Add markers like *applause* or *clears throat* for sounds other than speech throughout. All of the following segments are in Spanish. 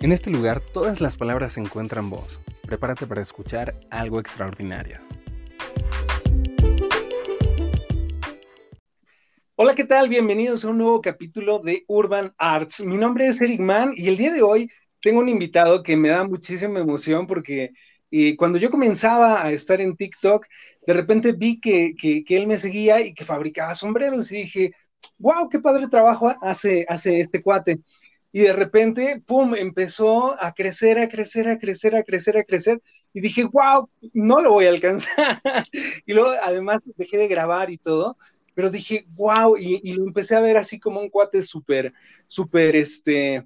En este lugar todas las palabras encuentran voz. Prepárate para escuchar algo extraordinario. Hola, ¿qué tal? Bienvenidos a un nuevo capítulo de Urban Arts. Mi nombre es Eric Mann y el día de hoy tengo un invitado que me da muchísima emoción porque eh, cuando yo comenzaba a estar en TikTok, de repente vi que, que, él me seguía y que fabricaba sombreros y dije, wow, qué padre trabajo hace, hace este cuate y de repente, ¡pum!, empezó a crecer, a crecer, a crecer, a crecer, a crecer, y dije, wow, no lo voy a alcanzar. *laughs* y luego, además, dejé de grabar y todo, pero dije, wow, y, lo empecé a ver así como un cuate súper, súper, este,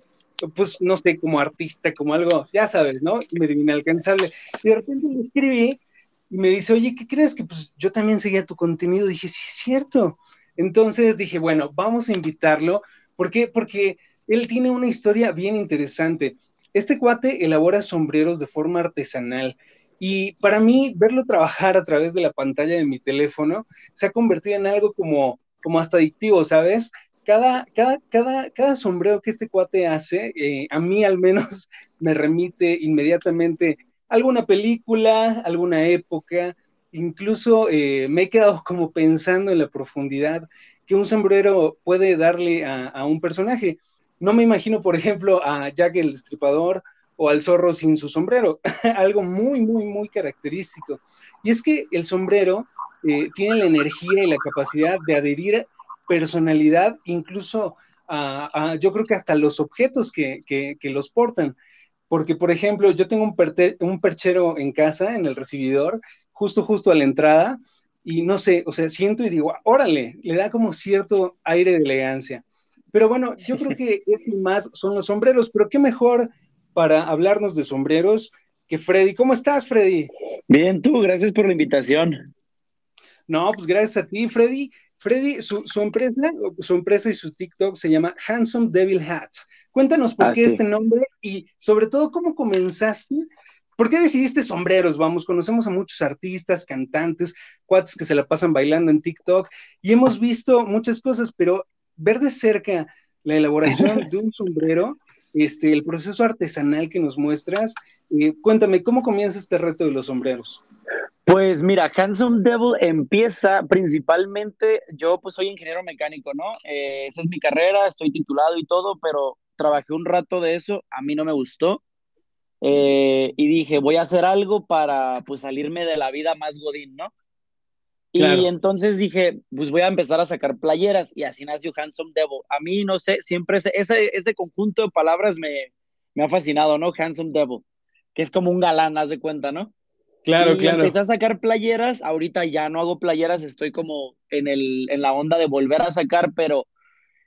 pues, no sé, como artista, como algo, ya sabes, ¿no? Y me dio inalcanzable. Y de repente le escribí y me dice, oye, ¿qué crees? Que pues yo también seguía tu contenido. Dije, sí, es cierto. Entonces dije, bueno, vamos a invitarlo. ¿Por qué? Porque él tiene una historia bien interesante. Este cuate elabora sombreros de forma artesanal y para mí verlo trabajar a través de la pantalla de mi teléfono se ha convertido en algo como, como hasta adictivo, ¿sabes? Cada, cada, cada, cada sombrero que este cuate hace, eh, a mí al menos *laughs* me remite inmediatamente a alguna película, alguna época, incluso eh, me he quedado como pensando en la profundidad que un sombrero puede darle a un personaje. No me imagino, por ejemplo, a Jack el Destripador o al zorro sin su sombrero, *laughs* algo muy, muy, muy característico. Y es que el sombrero eh, tiene la energía y la capacidad de adherir personalidad, incluso yo creo que hasta los objetos que, los portan. Porque, por ejemplo, yo tengo un, un perchero en casa, en el recibidor, justo, justo a la entrada, y no sé, o sea, siento y digo, órale, le da como cierto aire de elegancia. Pero bueno, yo creo que *laughs* es más son los sombreros, pero qué mejor para hablarnos de sombreros que Freddy. ¿Cómo estás, Freddy? Bien, tú, gracias por la invitación. No, pues gracias a ti, Freddy. Freddy, su, empresa, su empresa y su TikTok se llama Handsome Devil Hat. Cuéntanos por ah, qué este nombre y sobre todo cómo comenzaste ¿Por qué decidiste sombreros? Vamos, conocemos a muchos artistas, cantantes, cuates que se la pasan bailando en TikTok y hemos visto muchas cosas, pero ver de cerca la elaboración *laughs* de un sombrero, este, el proceso artesanal que nos muestras. Eh, cuéntame, ¿cómo comienza este reto de los sombreros? Pues mira, Handsome Devil empieza principalmente, yo pues soy ingeniero mecánico, ¿no? Eh, esa es mi carrera, estoy titulado y todo, pero trabajé un rato de eso, a mí no me gustó. Eh, y dije, voy a hacer algo para pues salirme de la vida más godín, ¿no? Y entonces dije, pues voy a empezar a sacar playeras y así nació Handsome Devil. A mí, no sé, siempre ese, ese, conjunto de palabras me, me ha fascinado, ¿no? Handsome Devil, que es como un galán, haz de cuenta, ¿no? Claro, y claro. Empecé a sacar playeras, ahorita ya no hago playeras, estoy como en, el, en la onda de volver a sacar, pero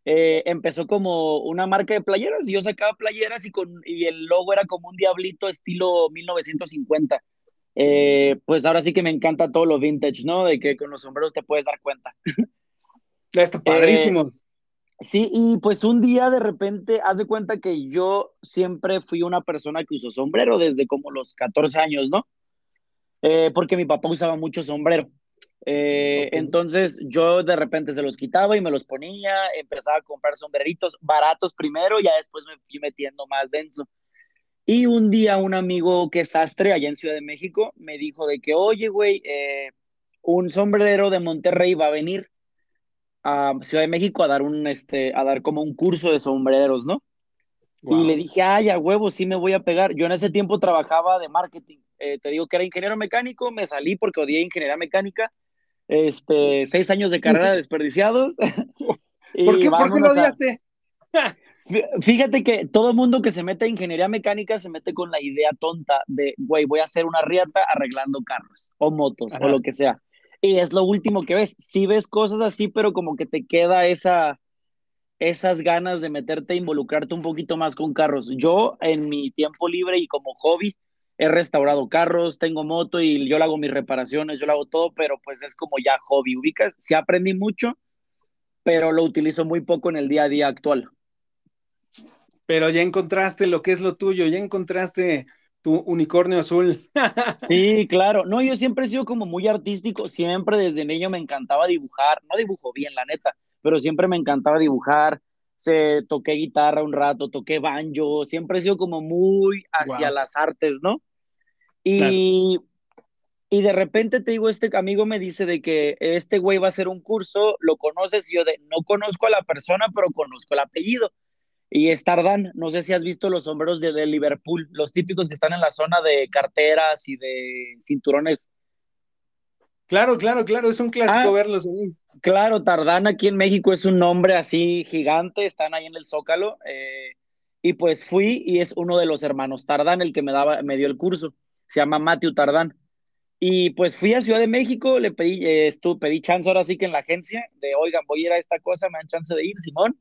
eh, empezó como una marca de playeras y yo sacaba playeras y, con, y el logo era como un diablito estilo 1950. Eh, pues ahora sí que me encanta todo lo vintage, ¿no? De que con los sombreros te puedes dar cuenta. Está *laughs* padrísimo. Eh, sí, y pues un día de repente, haz de cuenta que yo siempre fui una persona que usó sombrero desde como los 14 años, ¿no? Eh, porque mi papá usaba mucho sombrero. Entonces yo de repente se los quitaba y me los ponía, empezaba a comprar sombreritos baratos primero, y ya después me fui metiendo más denso. Y un día un amigo que es sastre allá en Ciudad de México me dijo de que, oye, güey, eh, un sombrero de Monterrey va a venir a Ciudad de México a dar un, este, a dar como un curso de sombreros, ¿no? Y le dije, ay, a huevo, sí me voy a pegar. Yo en ese tiempo trabajaba de marketing. Eh, te digo que era ingeniero mecánico, me salí porque odié ingeniería mecánica. Este, seis años de *laughs* carrera desperdiciados. *laughs* ¿Por qué, ¿Por qué lo odiaste? *laughs* Fíjate que todo mundo que se mete a ingeniería mecánica se mete con la idea tonta de, güey, voy a hacer una riata arreglando carros o motos o lo que sea. Y es lo último que ves. Sí ves cosas así, pero como que te queda esa, esas ganas de meterte a involucrarte un poquito más con carros. Yo en mi tiempo libre y como hobby he restaurado carros, tengo moto y yo le hago mis reparaciones, yo le hago todo, pero pues es como ya hobby. Ubicas, sí aprendí mucho, pero lo utilizo muy poco en el día a día actual pero ya encontraste lo que es lo tuyo, ya encontraste tu unicornio azul. *laughs* sí, claro. No, yo siempre he sido como muy artístico, siempre desde niño me encantaba dibujar, no dibujo bien, la neta, pero siempre me encantaba dibujar, se toqué guitarra un rato, toqué banjo, siempre he sido como muy hacia las artes, ¿no? Y, y de repente te digo, este amigo me dice de que este güey va a hacer un curso, lo conoces, y yo de, no conozco a la persona, pero conozco el apellido. Y es Tardán, no sé si has visto los sombreros de, de Liverpool, los típicos que están en la zona de carteras y de cinturones Claro, claro, claro, es un clásico ah, verlos. Claro, Tardán aquí en México es un nombre así gigante, están ahí en el Zócalo. Eh, y pues fui y es uno de los hermanos Tardán el que me, daba, me dio el curso. Se llama Matthew Tardán. Y pues fui a Ciudad de México, le pedí, eh, pedí chance ahora sí que en la agencia, de oigan, voy a ir a esta cosa, me dan chance de ir, Simón.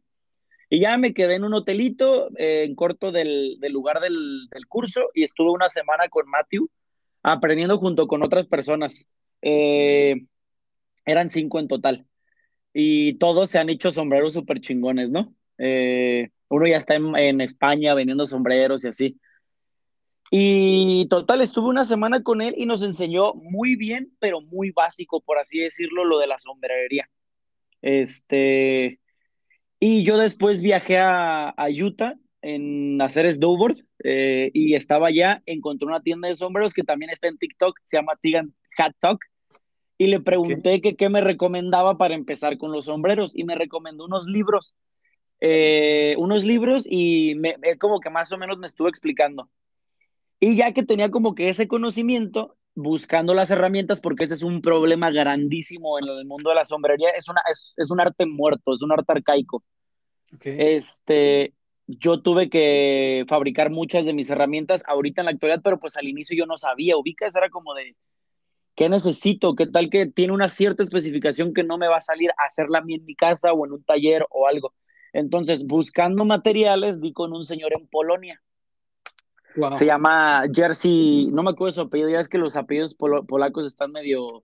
Y ya me quedé en un hotelito eh, en corto del, lugar del, curso y estuve una semana con Matthew aprendiendo junto con otras personas. Eh, eran cinco en total. Y todos se han hecho sombreros súper chingones, ¿no? Eh, uno ya está en, España vendiendo sombreros y así. Y total, estuve una semana con él y nos enseñó muy bien, pero muy básico, por así decirlo, lo de la sombrerería. Este, y yo después viajé a, Utah en hacer snowboard eh, y estaba allá, encontré una tienda de sombreros que también está en TikTok, se llama Tigan Hat Talk y le pregunté que qué me recomendaba para empezar con los sombreros y me recomendó unos libros, eh, unos libros y me, como que más o menos me estuvo explicando. Y ya que tenía como que ese conocimiento, buscando las herramientas, porque ese es un problema grandísimo en el mundo de la sombrería, es, una, es, es un arte muerto, es un arte arcaico. Este, yo tuve que fabricar muchas de mis herramientas ahorita en la actualidad, pero pues al inicio yo no sabía, ubicas, era como de, ¿Qué necesito? ¿Qué tal que tiene una cierta especificación que no me va a salir a hacerla a mí en mi casa o en un taller o algo? Entonces, buscando materiales, di con un señor en Polonia. Se llama Jersey, no me acuerdo su apellido, ya es que los apellidos polacos están medio,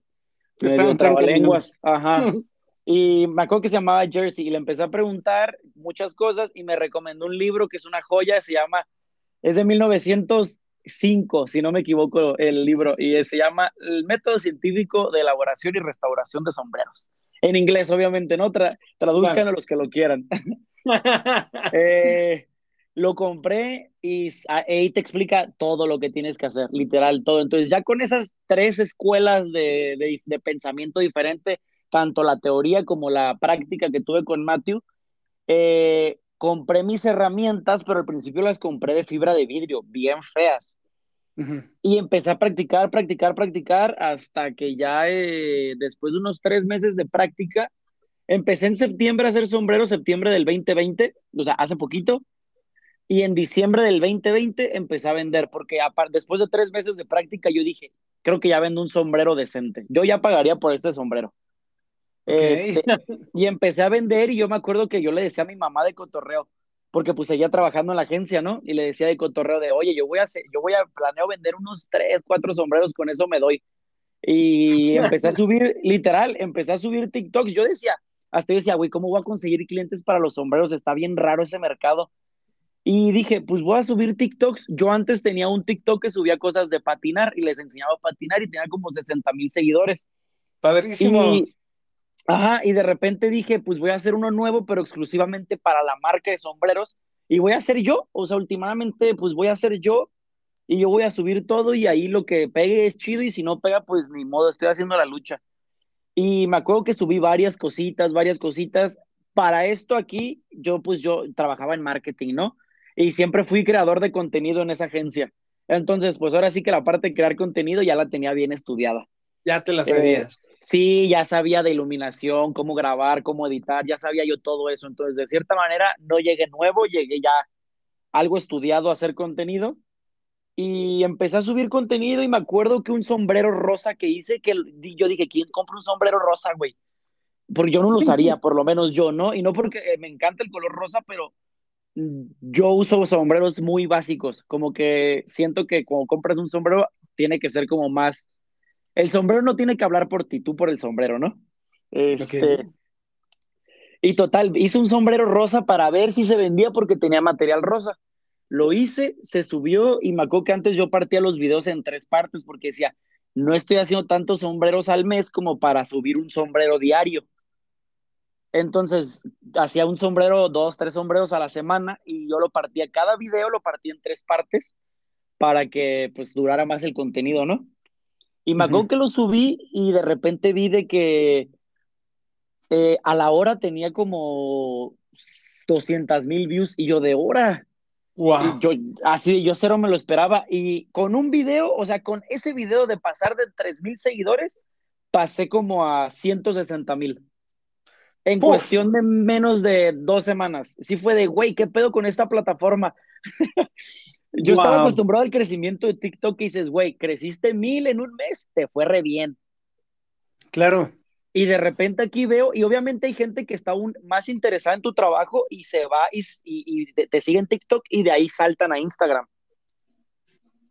medio trabalenguas. Ajá. *laughs* Y me acuerdo que se llamaba Jersey y le empecé a preguntar muchas cosas y me recomendó un libro que es una joya, se llama, es de 1900, cinco, si no me equivoco, el libro, y se llama El método científico de elaboración y restauración de sombreros. En inglés, obviamente, ¿no? traduzcan a los que lo quieran. *laughs* Eh, lo compré y ahí te explica todo lo que tienes que hacer, literal, todo. Entonces, ya con esas tres escuelas de, de pensamiento diferente, tanto la teoría como la práctica que tuve con Matthew, eh, compré mis herramientas, pero al principio las compré de fibra de vidrio, bien feas. Y empecé a practicar, practicar, practicar, hasta que ya eh, después de unos tres meses de práctica, empecé en septiembre a hacer sombreros, septiembre del 2020, o sea, hace poquito, y en diciembre del 2020 empecé a vender, porque después de tres meses de práctica yo dije, creo que ya vendo un sombrero decente, yo ya pagaría por este sombrero. Este, y empecé a vender y yo me acuerdo que yo le decía a mi mamá de cotorreo, porque pues seguía trabajando en la agencia, ¿no? Y le decía de cotorreo de, oye, yo voy a hacer, yo voy a, planeo vender unos tres, cuatro sombreros, con eso me doy. Y *laughs* empecé a subir, literal, empecé a subir TikToks. Yo decía, hasta yo decía, güey, ¿cómo voy a conseguir clientes para los sombreros? Está bien raro ese mercado. Y dije, pues voy a subir TikToks. Yo antes tenía un TikTok que subía cosas de patinar y les enseñaba a patinar y tenía como 60 mil seguidores. Padrísimo. Y, Ajá, y de repente dije, pues voy a hacer uno nuevo, pero exclusivamente para la marca de sombreros, y voy a hacer yo, o sea, últimamente, pues voy a hacer yo, y yo voy a subir todo, y ahí lo que pegue es chido, y si no pega, pues ni modo, estoy haciendo la lucha. Y me acuerdo que subí varias cositas, varias cositas. Para esto aquí, yo pues yo trabajaba en marketing, ¿no? Y siempre fui creador de contenido en esa agencia. Entonces, pues ahora sí que la parte de crear contenido ya la tenía bien estudiada. Ya te la sabías. Eh, sí, ya sabía de iluminación, cómo grabar, cómo editar, ya sabía yo todo eso. Entonces, de cierta manera, no llegué nuevo, llegué ya algo estudiado a hacer contenido. Y empecé a subir contenido y me acuerdo que un sombrero rosa que hice, que yo dije, ¿quién compra un sombrero rosa, güey? Porque yo no lo *laughs* usaría, por lo menos yo, ¿no? Y no porque eh, me encanta el color rosa, pero yo uso sombreros muy básicos, como que siento que cuando compras un sombrero tiene que ser como más el sombrero no tiene que hablar por ti, tú por el sombrero, ¿no? Este, Y total, hice un sombrero rosa para ver si se vendía porque tenía material rosa. Lo hice, se subió y me acuerdo que antes yo partía los videos en tres partes porque decía, no estoy haciendo tantos sombreros al mes como para subir un sombrero diario. Entonces, hacía un sombrero, dos, tres sombreros a la semana y yo lo partía, cada video lo partía en tres partes para que pues durara más el contenido, ¿no? Y me acuerdo que lo subí y de repente vi de que eh, a la hora tenía como 200 mil views y yo de hora. Wow. yo, así, yo cero me lo esperaba. Y con un video, o sea, con ese video de pasar de 3 mil seguidores, pasé como a 160 mil. En cuestión de menos de dos semanas. Sí fue de, güey, ¿qué pedo con esta plataforma? *laughs* Yo estaba acostumbrado al crecimiento de TikTok y dices, güey, creciste mil en un mes, te fue re bien. Claro. Y de repente aquí veo, y obviamente hay gente que está aún más interesada en tu trabajo y se va y, y, te, sigue en TikTok y de ahí saltan a Instagram.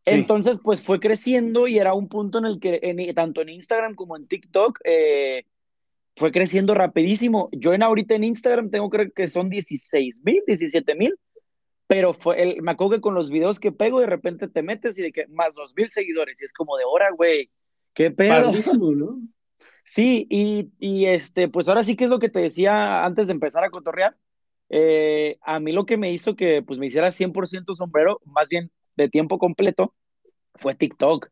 Entonces, pues fue creciendo y era un punto en el que en, tanto en Instagram como en TikTok eh, fue creciendo rapidísimo. Yo en ahorita en Instagram tengo creo que son 16 mil, 17 mil pero fue el, me acuerdo que con los videos que pego de repente te metes y de que más dos mil seguidores y es como de hora, güey, qué pedo. ¿no? Sí, y, y, este, pues ahora sí que es lo que te decía antes de empezar a cotorrear. Eh, a mí lo que me hizo que pues me hiciera 100% sombrero, más bien de tiempo completo, fue TikTok.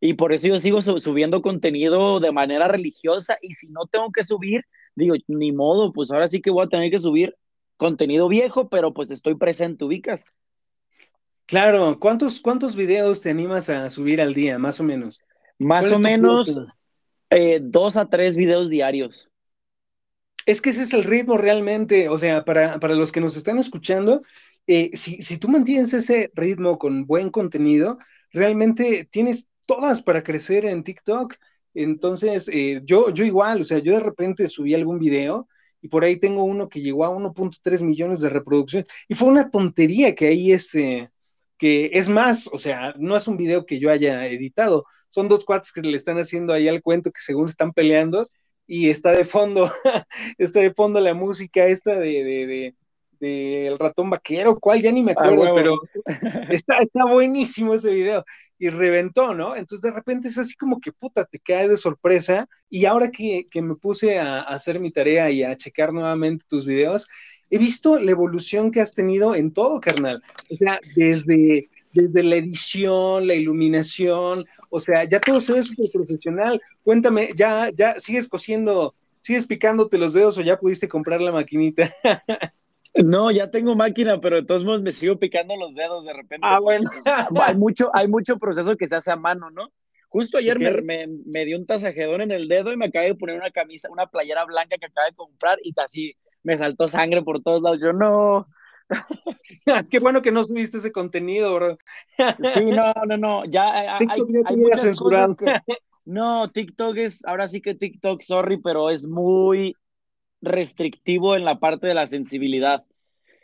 Y por eso yo sigo subiendo contenido de manera religiosa y si no tengo que subir, digo, ni modo, pues ahora sí que voy a tener que subir contenido viejo, pero pues estoy presente, ubicas. Claro, ¿cuántos, cuántos videos te animas a subir al día, más o menos? Más o menos eh, dos a tres videos diarios. Es que ese es el ritmo realmente, o sea, para, para los que nos están escuchando, eh, si, si, tú mantienes ese ritmo con buen contenido, realmente tienes todas para crecer en TikTok. Entonces, eh, yo, yo igual, o sea, yo de repente subí algún video y por ahí tengo uno que llegó a 1.3 millones de reproducciones y fue una tontería que ahí este, que es más, o sea, no es un video que yo haya editado, son dos cuates que le están haciendo ahí al cuento que según están peleando y está de fondo, *laughs* está de fondo la música esta de, de, del ratón vaquero, cuál ya ni me acuerdo, pero *laughs* está, está buenísimo ese video y reventó, ¿no? Entonces de repente es así como que puta, te cae de sorpresa y ahora que, que me puse a, hacer mi tarea y a checar nuevamente tus videos, he visto la evolución que has tenido en todo, carnal. O sea, desde, desde la edición, la iluminación, o sea, ya todo se ve súper profesional. Cuéntame, ¿ya, ya sigues cosiendo, sigues picándote los dedos o ya pudiste comprar la maquinita? *laughs* No, ya tengo máquina, pero de todos modos me sigo picando los dedos de repente. Ah, bueno. Hay, mucho, hay mucho proceso que se hace a mano, ¿no? Justo ayer me, me, dio un tasajedón en el dedo y me acabé de poner una camisa, una playera blanca que acabé de comprar y casi me saltó sangre por todos lados. Yo no. *laughs* Qué bueno que no subiste ese contenido, bro. sí, no, no, no. Ya hay, hay muchas cosas que... No, TikTok es, ahora sí que TikTok, sorry, pero es muy restrictivo en la parte de la sensibilidad.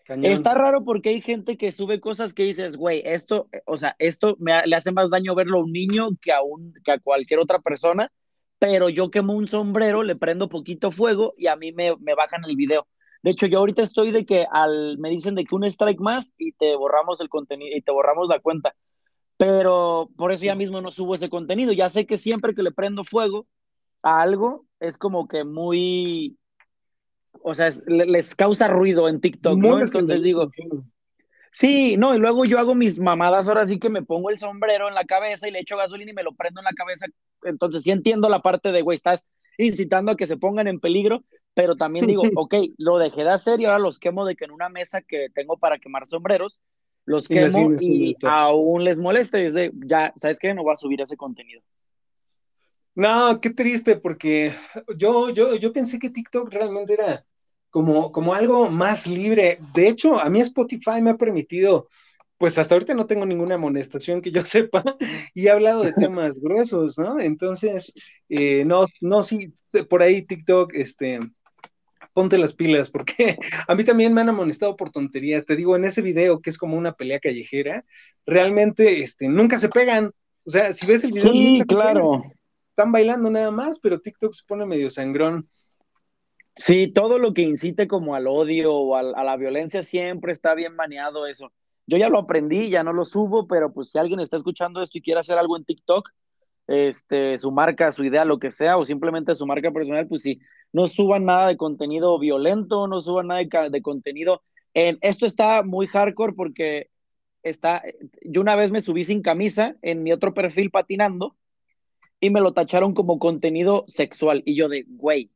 Está raro porque hay gente que sube cosas que dices, güey, esto, o sea, esto me, le hace más daño verlo a un niño que a, un, que a cualquier otra persona, pero yo quemo un sombrero, le prendo poquito fuego y a mí me, me bajan el video. De hecho, yo ahorita estoy de que al, me dicen de que un strike más y te borramos el contenido y te borramos la cuenta. Pero por eso ya mismo no subo ese contenido. Ya sé que siempre que le prendo fuego a algo es como que muy o sea, les causa ruido en TikTok, ¿no? Entonces digo, sí, no, y luego yo hago mis mamadas, ahora sí que me pongo el sombrero en la cabeza y le echo gasolina y me lo prendo en la cabeza, entonces sí entiendo la parte de, güey, estás incitando a que se pongan en peligro, pero también digo, *laughs* ok, lo dejé de hacer y ahora los quemo de que en una mesa que tengo para quemar sombreros, los quemo y, aún les molesta y es de, ya, ¿sabes qué? No voy a subir ese contenido. No, qué triste, porque yo, yo, yo pensé que TikTok realmente era como, como algo más libre. De hecho, a mí Spotify me ha permitido, pues hasta ahorita no tengo ninguna amonestación que yo *laughs* sepa, y he hablado de temas *laughs* gruesos, ¿no? Entonces, eh, no, no, sí, por ahí TikTok, este, ponte las pilas, porque *laughs* a mí también me han amonestado por tonterías. Te digo, en ese video que es como una pelea callejera, realmente este, nunca se pegan. O sea, si ves el video, sí, claro están bailando nada más, pero TikTok se pone medio sangrón. Sí, todo lo que incite como al odio o a, la violencia siempre está bien baneado eso. Yo ya lo aprendí, ya no lo subo, pero pues si alguien está escuchando esto y quiere hacer algo en TikTok, este, su marca, su idea, lo que sea, o simplemente su marca personal, pues sí, no suban nada de contenido violento, no suban nada de, contenido. En, esto está muy hardcore porque está, yo una vez me subí sin camisa en mi otro perfil patinando y me lo tacharon como contenido sexual y yo de, güey,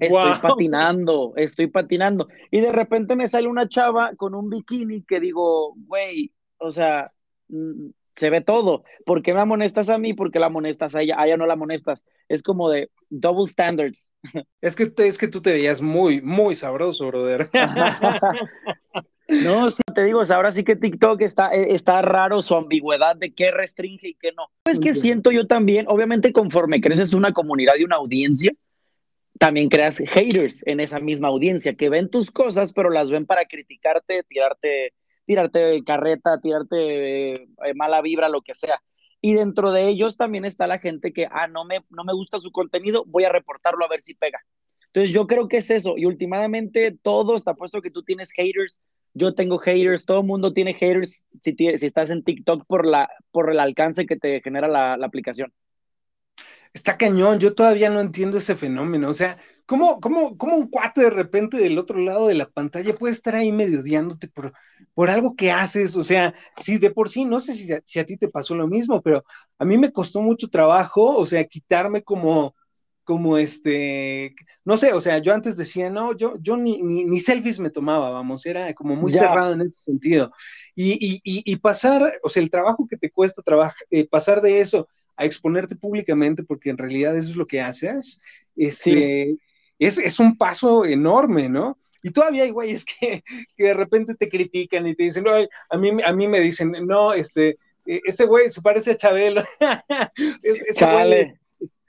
estoy patinando, estoy patinando. Y de repente me sale una chava con un bikini que digo, güey, o sea, mm, se ve todo. ¿Por qué me amonestas a mí? ¿Por qué la amonestas a ella? A ella no la amonestas. Es como de double standards. *laughs* Es que, es que tú te veías muy, muy sabroso, brother. *laughs* No, sí, te digo, ahora sí que TikTok está, eh, está raro su ambigüedad de qué restringe y qué no. Es que siento yo también, obviamente conforme creces una comunidad y una audiencia, también creas haters en esa misma audiencia que ven tus cosas, pero las ven para criticarte, tirarte tirarte carreta, tirarte eh, mala vibra, lo que sea. Y dentro de ellos también está la gente que, ah, no me, no me gusta su contenido, voy a reportarlo a ver si pega. Entonces yo creo que es eso. Y últimamente todo está puesto que tú tienes haters, yo tengo haters, todo el mundo tiene haters si, si estás en TikTok por, la, por el alcance que te genera la, la aplicación está cañón, yo todavía no entiendo ese fenómeno, o sea, ¿cómo, cómo, cómo un cuate de repente del otro lado de la pantalla puede estar ahí medio odiándote por, por algo que haces? O sea, si de por sí, no sé si, si, a ti te pasó lo mismo, pero a mí me costó mucho trabajo, o sea, quitarme como, como este, no sé, o sea, yo antes decía, no, yo, yo ni, ni, selfies me tomaba, vamos, era como muy cerrado en ese sentido. Y, y, y, pasar, o sea, el trabajo que te cuesta trabajar, eh, pasar de eso a exponerte públicamente, porque en realidad eso es lo que haces, este, es, es, un paso enorme, ¿no? Y todavía hay güeyes que, que de repente te critican y te dicen, no, a mí, a mí me dicen, no, este, e, ese güey se parece a Chabelo. *laughs* Chale.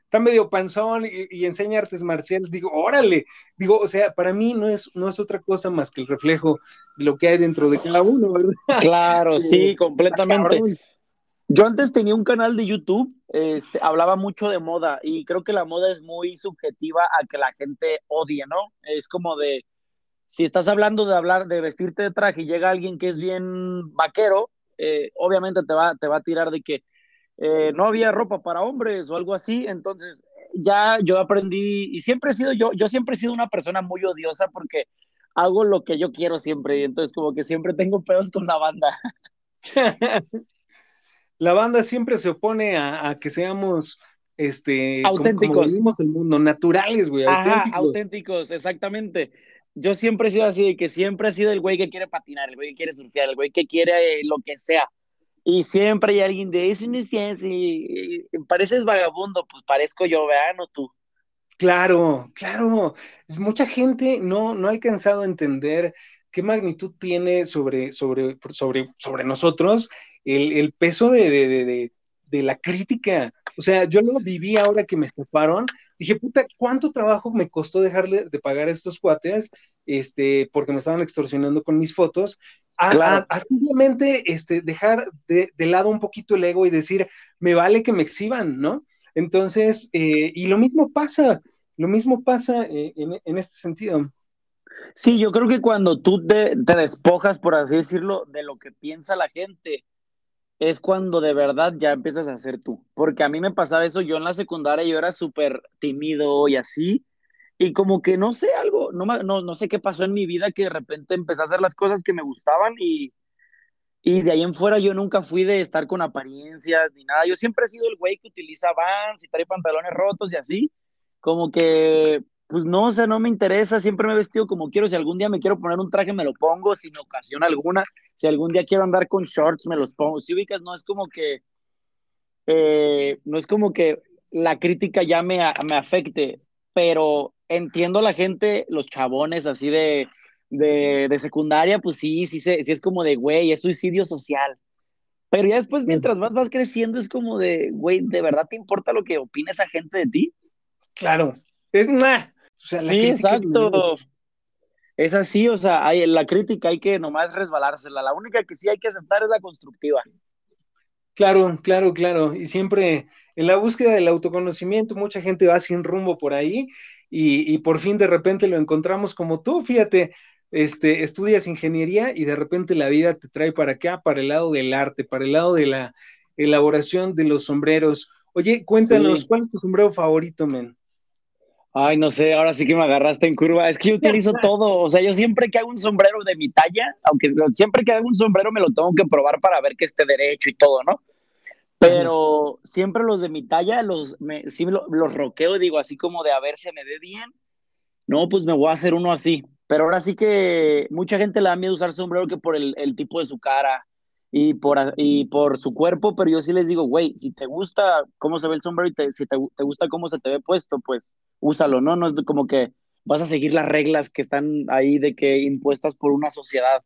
está medio panzón y, y, enseña artes marciales. Digo, órale. Digo, o sea, para mí no es, no es otra cosa más que el reflejo de lo que hay dentro de cada uno, ¿verdad? Claro, *laughs* sí, completamente. Yo antes tenía un canal de YouTube, este, hablaba mucho de moda y creo que la moda es muy subjetiva a que la gente odie, ¿no? Es como de, si estás hablando de hablar, de vestirte de traje y llega alguien que es bien vaquero, eh, obviamente te va, te va a tirar de que eh, no había ropa para hombres o algo así, entonces ya yo aprendí y siempre he sido yo, yo siempre he sido una persona muy odiosa porque hago lo que yo quiero siempre y entonces como que siempre tengo pedos con la banda. *laughs* la banda siempre se opone a, que seamos este auténticos. Como, el mundo, naturales, güey, auténticos. auténticos, exactamente. Yo siempre he sido así, que siempre he sido el güey que quiere patinar, el güey que quiere surfear, el güey que quiere lo que sea. Y siempre hay alguien de eso no es y, pareces vagabundo, pues parezco yo, vean, o tú. Claro, claro. Mucha gente no, no ha alcanzado a entender qué magnitud tiene sobre, sobre, sobre, sobre nosotros el, peso de, la crítica. O sea, yo lo viví ahora que me escaparon. Dije, puta, ¿cuánto trabajo me costó dejarle de pagar a estos cuates? Este, porque me estaban extorsionando con mis fotos. A, simplemente este, dejar de, lado un poquito el ego y decir, me vale que me exhiban, ¿no? Entonces, eh, y lo mismo pasa, lo mismo pasa eh, en, este sentido. Sí, yo creo que cuando tú te, te, despojas, por así decirlo, de lo que piensa la gente, es cuando de verdad ya empiezas a ser tú. Porque a mí me pasaba eso, yo en la secundaria yo era súper tímido y así, y como que no sé algo, no, no, no sé qué pasó en mi vida que de repente empecé a hacer las cosas que me gustaban y, y de ahí en fuera yo nunca fui de estar con apariencias ni nada. Yo siempre he sido el güey que utiliza vans y trae pantalones rotos y así. Como que pues no, o sea, no me interesa, siempre me he vestido como quiero, si algún día me quiero poner un traje me lo pongo, sin ocasión alguna, si algún día quiero andar con shorts me los pongo, si ubicas, no es como que, eh, no es como que la crítica ya me, me afecte, pero entiendo a la gente, los chabones así de, de, de secundaria, pues sí, sí, sí, es como de, güey, es suicidio social. Pero ya después, mientras más vas creciendo, es como de, güey, ¿de verdad te importa lo que opine esa gente de ti? Claro, es sí, exacto. Es así, o sea, hay, la crítica hay que nomás resbalársela. La única que sí hay que aceptar es la constructiva. Claro, claro, claro. Y siempre en la búsqueda del autoconocimiento, mucha gente va sin rumbo por ahí y, y, por fin de repente lo encontramos como tú, fíjate, este, estudias ingeniería y de repente la vida te trae para acá, para el lado del arte, para el lado de la elaboración de los sombreros Oye, cuéntanos, ¿cuál es tu sombrero favorito, men? Ay, no sé, ahora sí que me agarraste en curva. Es que yo utilizo *laughs* todo. O sea, yo siempre que hago un sombrero de mi talla, aunque siempre que hago un sombrero me lo tengo que probar para ver que esté derecho y todo, ¿no? Pero siempre los de mi talla, los, me, sí los roqueo y digo así como de a ver si me ve bien. No, pues me voy a hacer uno así. Pero ahora sí que mucha gente le da miedo usar sombrero que por el, el tipo de su cara y por, y por su cuerpo, pero yo sí les digo, güey, si te gusta cómo se ve el sombrero y si te, te, gusta cómo se te ve puesto, pues úsalo, ¿no? No es como que vas a seguir las reglas que están ahí de que impuestas por una sociedad.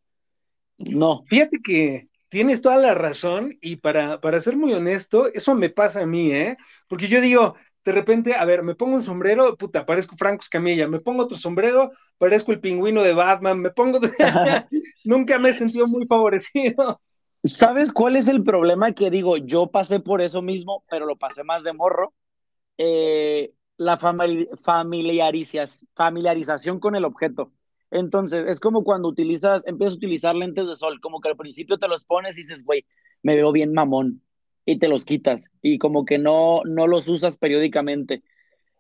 No. Fíjate que tienes toda la razón y para, para ser muy honesto, eso me pasa a mí, ¿eh? Porque yo digo, de repente, a ver, me pongo un sombrero, puta, parezco Franco Escamilla, me pongo otro sombrero, parezco el pingüino de Batman, me pongo... *laughs* *laughs* Nunca me he sentido muy favorecido. ¿Sabes cuál es el problema? Que digo, yo pasé por eso mismo, pero lo pasé más de morro. Eh, la familiarización con el objeto. Entonces, es como cuando utilizas, empiezas a utilizar lentes de sol, como que al principio te los pones y dices, güey, me veo bien mamón, y te los quitas, y como que no, no los usas periódicamente.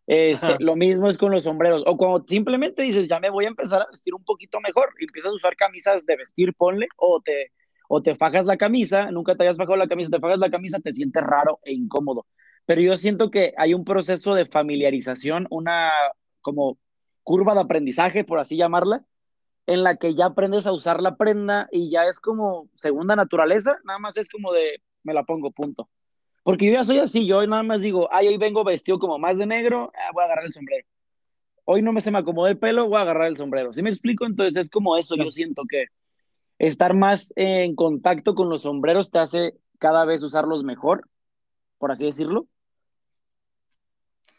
Este, lo mismo es con los sombreros, o cuando simplemente dices, ya me voy a empezar a vestir un poquito mejor, y empiezas a usar camisas de vestir, ponle, o te, o te fajas la camisa, nunca te hayas fajado la camisa, te fajas la camisa, te sientes raro e incómodo. Pero yo siento que hay un proceso de familiarización, una como curva de aprendizaje, por así llamarla, en la que ya aprendes a usar la prenda y ya es como segunda naturaleza, nada más es como de, me la pongo, punto. Porque yo ya soy así, yo nada más digo, ay, hoy vengo vestido como más de negro, ah, voy a agarrar el sombrero. Hoy no me se me acomodó el pelo, voy a agarrar el sombrero. ¿Sí me explico? Entonces es como eso, yo siento que estar más en contacto con los sombreros te hace cada vez usarlos mejor, por así decirlo.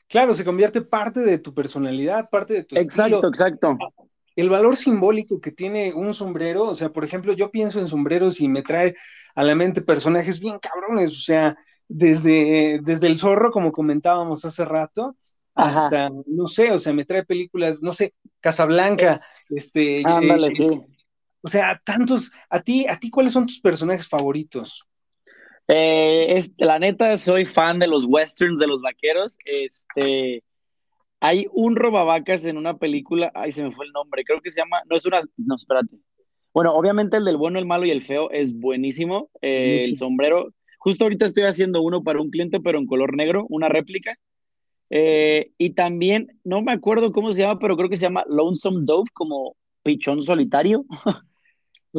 Claro, se convierte parte de tu personalidad, parte de tu Exacto, exacto. El valor simbólico que tiene un sombrero, o sea, por ejemplo, yo pienso en sombreros y me trae a la mente personajes bien cabrones, o sea, desde, desde el zorro, como comentábamos hace rato, hasta, no sé, o sea, me trae películas, no sé, Casablanca, este, Ándale, eh, sí. O sea, tantos, a ti, a ti, ¿cuáles son tus personajes favoritos? Eh, la neta, soy fan de los westerns, de los vaqueros. Este, hay un robavacas en una película, ay, se me fue el nombre, creo que se llama, no es una, no, espérate. Bueno, obviamente el del bueno, el malo y el feo es buenísimo. Eh, el sombrero, justo ahorita estoy haciendo uno para un cliente, pero en color negro, una réplica. Eh, y también, no me acuerdo cómo se llama, pero creo que se llama Lonesome Dove, como pichón solitario. *laughs*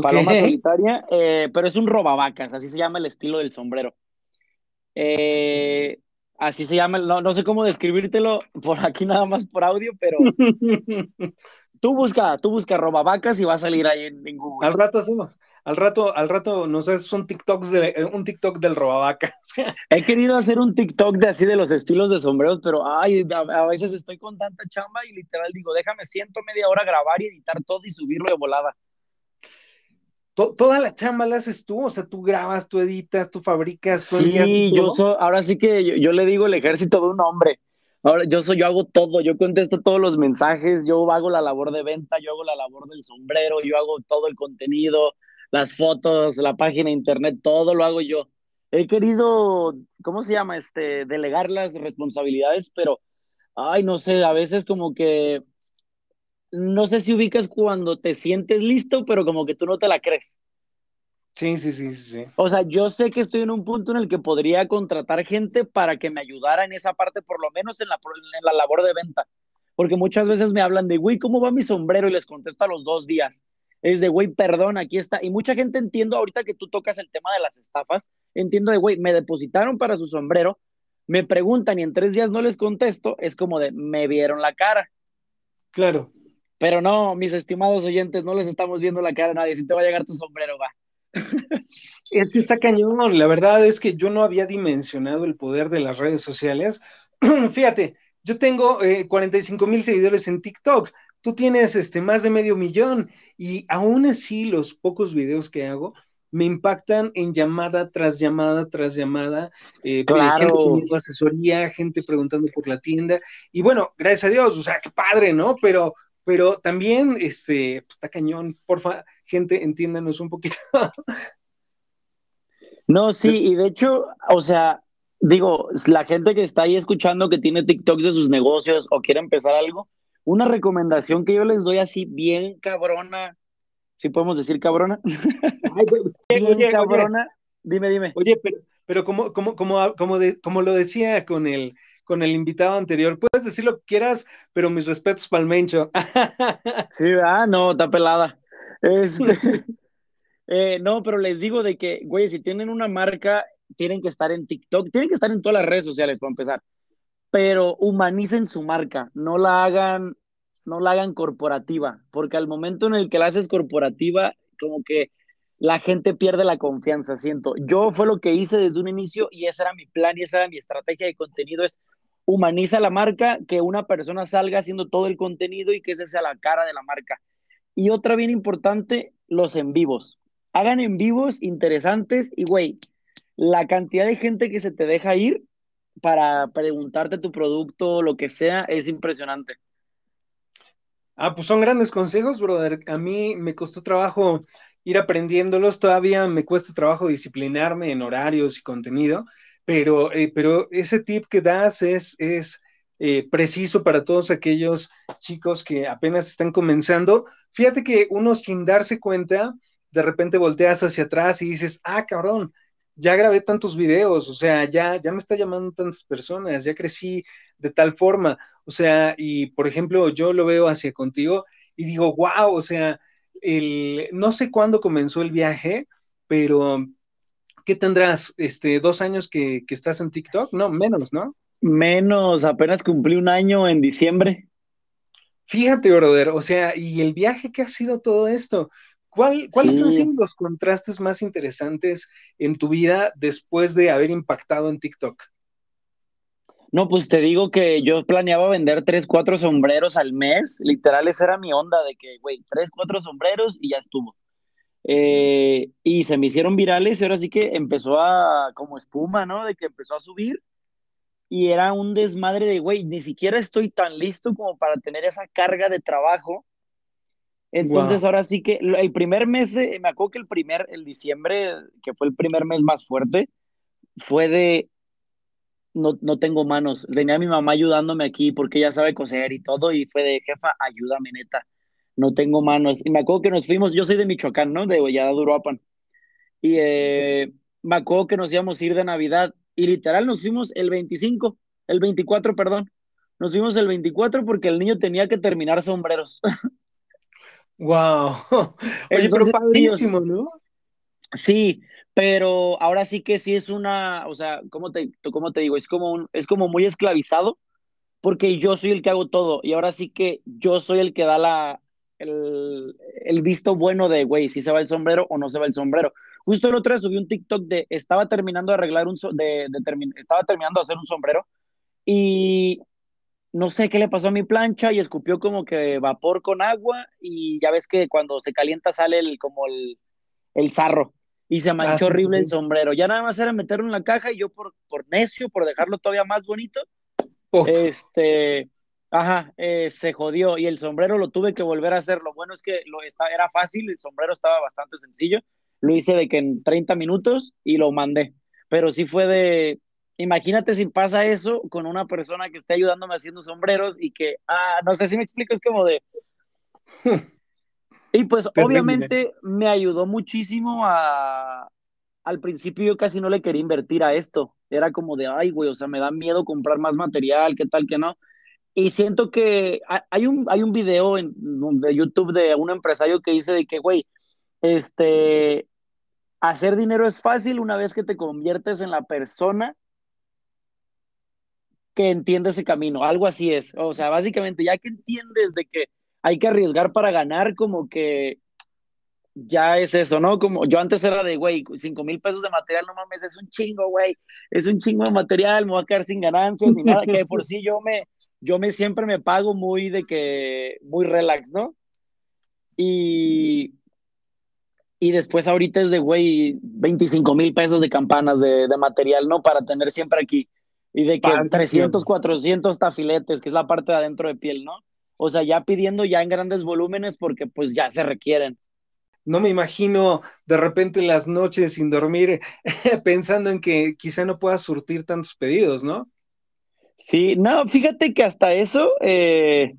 Paloma *laughs* solitaria, eh, pero es un robavacas, así se llama el estilo del sombrero. Eh, así se llama, no, sé cómo describírtelo por aquí nada más por audio, pero *laughs* tú busca, tú busca robavacas y va a salir ahí en, Google. Al rato hacemos, al rato, al rato nos haces un TikTok, de, eh, un TikTok del robavacas. *laughs* He querido hacer un TikTok de así de los estilos de sombreros, pero ay, a, veces estoy con tanta chamba y literal digo, déjame siento media hora grabar y editar todo y subirlo de volada toda la chamba la haces tú, o sea, tú grabas, tú editas, tú fabricas. Tú sí, yo soy, ahora sí que yo, le digo el ejército de un hombre. Ahora yo soy, yo hago todo, yo contesto todos los mensajes, yo hago la labor de venta, yo hago la labor del sombrero, yo hago todo el contenido, las fotos, la página de internet, todo lo hago yo. He querido, ¿cómo se llama? Este, delegar las responsabilidades, pero, ay, no sé, a veces como que no sé si ubicas cuando te sientes listo, pero como que tú no te la crees. Sí, sí, sí, sí. O sea, yo sé que estoy en un punto en el que podría contratar gente para que me ayudara en esa parte, por lo menos en la, en la labor de venta. Porque muchas veces me hablan de, güey, ¿cómo va mi sombrero? Y les contesto a los dos días. Es de, güey, perdón, aquí está. Y mucha gente entiendo ahorita que tú tocas el tema de las estafas. Entiendo de, güey, me depositaron para su sombrero, me preguntan y en tres días no les contesto. Es como de, me vieron la cara. Claro. Pero no, mis estimados oyentes, no les estamos viendo la cara a nadie. Si te va a llegar tu sombrero, va. Es que está cañón. La verdad es que yo no había dimensionado el poder de las redes sociales. *clears throat* Fíjate, yo tengo 45 eh, mil seguidores en TikTok. Tú tienes este, más de medio millón. Y aún así, los pocos videos que hago me impactan en llamada tras llamada tras llamada. Eh, claro. Gente asesoría, gente preguntando por la tienda. Y bueno, gracias a Dios, o sea, qué padre, ¿no? Pero pero también, este, pues, está cañón, porfa, gente, entiéndanos un poquito. no, sí, y de hecho, o sea, digo, la gente que está ahí escuchando que tiene TikToks de sus negocios o quiere empezar algo, una recomendación que yo les doy así bien cabrona, si podemos decir cabrona. *laughs* bien cabrona. Dime, dime. Oye, pero, pero como, como, como, como, como lo decía con el, con el invitado anterior, puedes decir lo que quieras, pero mis respetos para el Mencho. *laughs* sí, ah, no, está pelada. Este, *laughs* *laughs* eh, no, pero les digo de que, güey, si tienen una marca, tienen que estar en TikTok, tienen que estar en todas las redes sociales para empezar, pero humanicen su marca, no la hagan, no la hagan corporativa, porque al momento en el que la haces corporativa, como que la gente pierde la confianza, siento. Yo fue lo que hice desde un inicio y ese era mi plan y esa era mi estrategia de contenido, es humaniza la marca, que una persona salga haciendo todo el contenido y que esa sea la cara de la marca. Y otra bien importante, los en vivos. Hagan en vivos interesantes y, güey, la cantidad de gente que se te deja ir para preguntarte tu producto, lo que sea, es impresionante. Ah, pues son grandes consejos, brother. A mí me costó trabajo ir aprendiéndolos, todavía me cuesta trabajo disciplinarme en horarios y contenido, pero, eh, pero ese tip que das es, es eh, preciso para todos aquellos chicos que apenas están comenzando. Fíjate que uno sin darse cuenta, de repente volteas hacia atrás y dices, ah, cabrón, ya grabé tantos videos, o sea, ya, ya me está llamando tantas personas, ya crecí de tal forma, o sea, y por ejemplo, yo lo veo hacia contigo y digo, wow, o sea, el, no sé cuándo comenzó el viaje, pero ¿qué tendrás? Este, ¿Dos años que, que estás en TikTok? No, menos, ¿no? Menos, apenas cumplí un año en diciembre. Fíjate, brother, o sea, y el viaje que ha sido todo esto, ¿Cuál, ¿Cuáles han sido los contrastes más interesantes en tu vida después de haber impactado en TikTok? No, pues te digo que yo planeaba vender tres, cuatro sombreros al mes. Literal, esa era mi onda de que, güey, tres, cuatro sombreros y ya estuvo. Eh, y se me hicieron virales y ahora sí que empezó a, como espuma, ¿no? De que empezó a subir y era un desmadre de, güey, ni siquiera estoy tan listo como para tener esa carga de trabajo entonces ahora sí que el primer mes de, me acuerdo que el primer, el diciembre, que fue el primer mes más fuerte, fue de, no, no tengo manos. Tenía a mi mamá ayudándome aquí porque ella sabe coser y todo y fue de, jefa, ayúdame neta, no tengo manos. Y me acuerdo que nos fuimos, yo soy de Michoacán, ¿no? De Uruapan. Y eh, me acuerdo que nos íbamos a ir de Navidad y literal nos fuimos el 25, el 24, perdón. Nos fuimos el 24 porque el niño tenía que terminar sombreros. *laughs* Wow. *laughs* Oye, pero padrísimo, ¿no? Sí, pero ahora sí que sí es una, o sea, ¿cómo te, cómo te digo? Es como, un, es como muy esclavizado, porque yo soy el que hago todo, y ahora sí que yo soy el que da la, el, el visto bueno de, güey, si se va el sombrero o no se va el sombrero. Justo el otro día subí un TikTok de, estaba terminando de arreglar un, de, de estaba terminando de hacer un sombrero, y no sé qué le pasó a mi plancha y escupió como que vapor con agua y ya ves que cuando se calienta sale el, como el, el sarro y se manchó horrible el sombrero. Ya nada más era meterlo en la caja y yo por, por necio, por dejarlo todavía más bonito, este, ajá, eh, se jodió y el sombrero lo tuve que volver a hacer. Lo bueno es que lo está, era fácil, el sombrero estaba bastante sencillo. Lo hice de que en 30 minutos y lo mandé. Pero sí fue de, imagínate si pasa eso con una persona que esté ayudándome haciendo sombreros y que, ah, no sé si me explico, es como de... *laughs* y pues obviamente me ayudó muchísimo a... Al principio yo casi no le quería invertir a esto. Era como de, ay, güey, o sea, me da miedo comprar más material, qué tal, que no. Y siento que hay un, hay un video en, de YouTube de un empresario que dice de que, güey, este, hacer dinero es fácil una vez que te conviertes en la persona que entiende ese camino, algo así es. O sea, básicamente, ya que entiendes de que hay que arriesgar para ganar, como que ya es eso, ¿no? Como yo antes era de, güey, cinco mil pesos de material, no mames, es un chingo, güey, es un chingo de material, me voy a quedar sin ganancias ni nada, que por sí yo me, yo me siempre me pago muy de que, muy relax, ¿no? Y, y después ahorita es de, güey, 25 mil pesos de campanas de, de material, ¿no? Para tener siempre aquí. Y de que 300, 400 tafiletes, que es la parte de adentro de piel, ¿no? O sea, ya pidiendo ya en grandes volúmenes porque pues ya se requieren. no me imagino de repente las noches sin dormir *laughs* pensando en que quizá no puedas surtir tantos pedidos, ¿no? Sí, no, fíjate que hasta eso eh,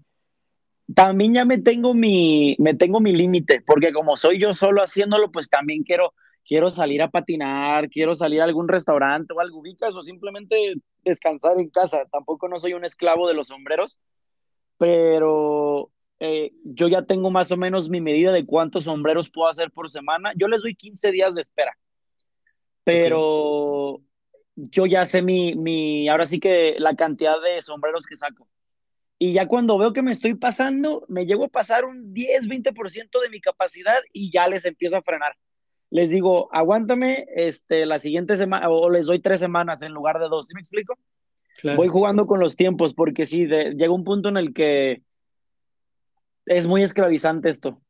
también ya me tengo mi, me tengo mi límite, porque como soy yo solo haciéndolo, pues también quiero, quiero salir a patinar, quiero salir a algún restaurante o algo ubicas o simplemente descansar en casa. Tampoco no soy un esclavo de los sombreros, pero eh, yo ya tengo más o menos mi medida de cuántos sombreros puedo hacer por semana. Yo les doy 15 días de espera, pero yo ya sé mi, mi, ahora sí que la cantidad de sombreros que saco. Y ya cuando veo que me estoy pasando, me llego a pasar un 10, 20% de mi capacidad y ya les empiezo a frenar. Les digo, aguántame este, la siguiente semana, o les doy tres semanas en lugar de dos. ¿Sí me explico? Voy jugando con los tiempos, porque sí, llega un punto en el que es muy esclavizante esto.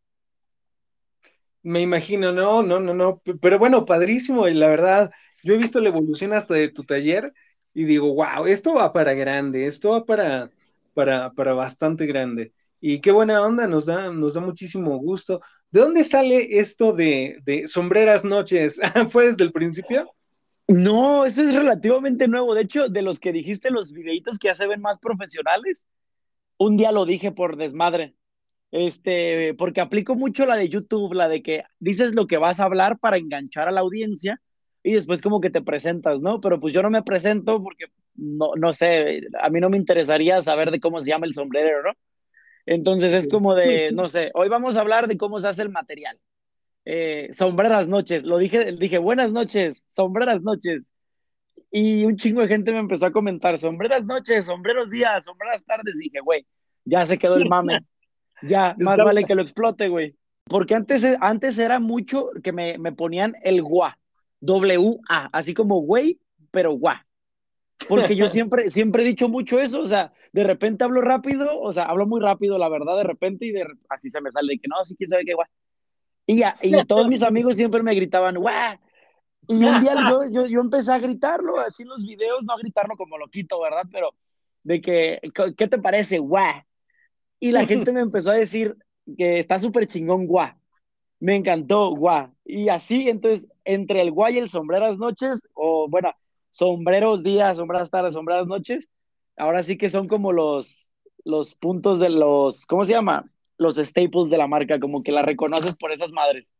Me imagino, no, no, no, no, pero bueno, padrísimo, y la verdad, yo he visto la evolución hasta de tu taller y digo, wow, esto va para grande, esto va para, para, para bastante grande. Y qué buena onda, nos da, nos da muchísimo gusto. ¿De dónde sale esto de, de sombreras noches? *laughs* ¿Fue desde el principio? No, eso es relativamente nuevo. De hecho, de los que dijiste, los videitos que ya se ven más profesionales, un día lo dije por desmadre. Este, porque aplico mucho la de YouTube, la de que dices lo que vas a hablar para enganchar a la audiencia y después como que te presentas, ¿no? Pero pues yo no me presento porque no, no sé, a mí no me interesaría saber de cómo se llama el sombrero, ¿no? Entonces es como de, no sé, hoy vamos a hablar de cómo se hace el material eh, sombreras noches, lo dije, dije buenas noches, sombreras noches. Y un chingo de gente me empezó a comentar, sombreras noches, sombreros días, sombreras tardes. Y dije, güey, ya se quedó el mame. Ya, *laughs* más vale que lo explote, güey. Porque antes, antes era mucho que me, me ponían el gua, W-A, así como güey, pero gua. Porque yo *laughs* siempre, siempre he dicho mucho eso, o sea, de repente hablo rápido, o sea, hablo muy rápido, la verdad, de repente, y de, así se me sale de que no, sí, quién sabe qué, guay. Y, ya, y *laughs* todos mis amigos siempre me gritaban, ¡guau! Y un día yo, yo, yo, empecé a gritarlo, así en los videos, no a gritarlo como loquito, ¿verdad? Pero de que, ¿qué te parece, guau? Y la gente me empezó a decir que está súper chingón, guau. Me encantó, guau. Y así, entonces, entre el guay y el sombreras noches, o bueno, sombreros días, sombreras tardes, sombreras noches, ahora sí que son como los, los puntos de los, ¿cómo se llama? Los staples de la marca, como que la reconoces por esas madres.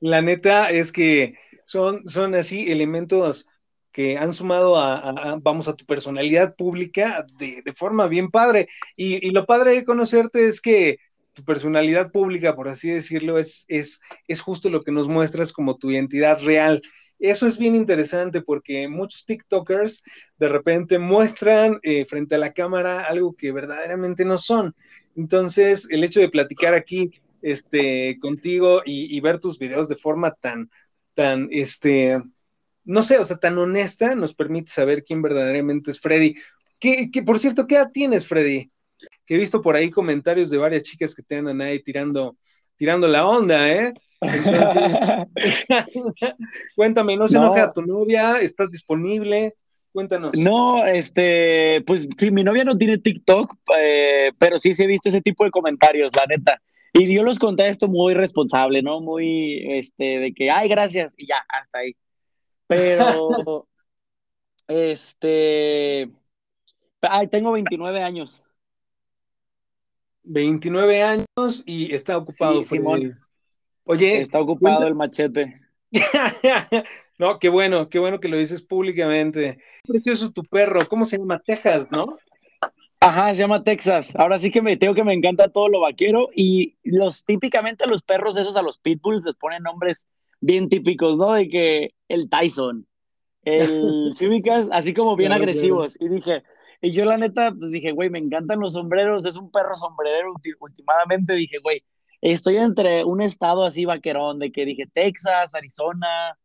La neta es que son, son así elementos que han sumado a, vamos, a tu personalidad pública de, forma bien padre. Y, lo padre de conocerte es que tu personalidad pública, por así decirlo, es, es, es justo lo que nos muestras como tu identidad real. Eso es bien interesante porque muchos TikTokers de repente muestran eh, frente a la cámara algo que verdaderamente no son. Entonces, el hecho de platicar aquí este, contigo y, ver tus videos de forma tan, tan, este, no sé, o sea, tan honesta, nos permite saber quién verdaderamente es Freddy. Que, por cierto, ¿qué edad tienes, Freddy? Que he visto por ahí comentarios de varias chicas que te andan ahí tirando, tirando la onda, ¿eh? *laughs* cuéntame, ¿no se enoja tu novia? ¿Estás disponible? Cuéntanos. No, este, pues sí, mi novia no tiene TikTok, eh, pero sí, sí he visto ese tipo de comentarios, la neta. Y yo los conté esto muy responsable, ¿no? Muy, este, de que, ay, gracias, y ya, hasta ahí. Pero, *laughs* este, ay, tengo 29 años. 29 años y está ocupado. Simón. Oye. Está ocupado el machete. *laughs* no, qué bueno, qué bueno que lo dices públicamente. Precioso tu perro, ¿cómo se llama? Texas, ¿no? Ajá, se llama Texas. Ahora sí que me tengo que me encanta todo lo vaquero y los típicamente los perros esos a los pitbulls les ponen nombres bien típicos, ¿no? De que el Tyson, el *laughs* Cívicas, así como bien agresivos. Y dije, y yo la neta, pues dije, güey, me encantan los sombreros, es un perro sombrerero últimamente, dije, güey, estoy entre un estado así vaquerón, de que dije Texas, Arizona,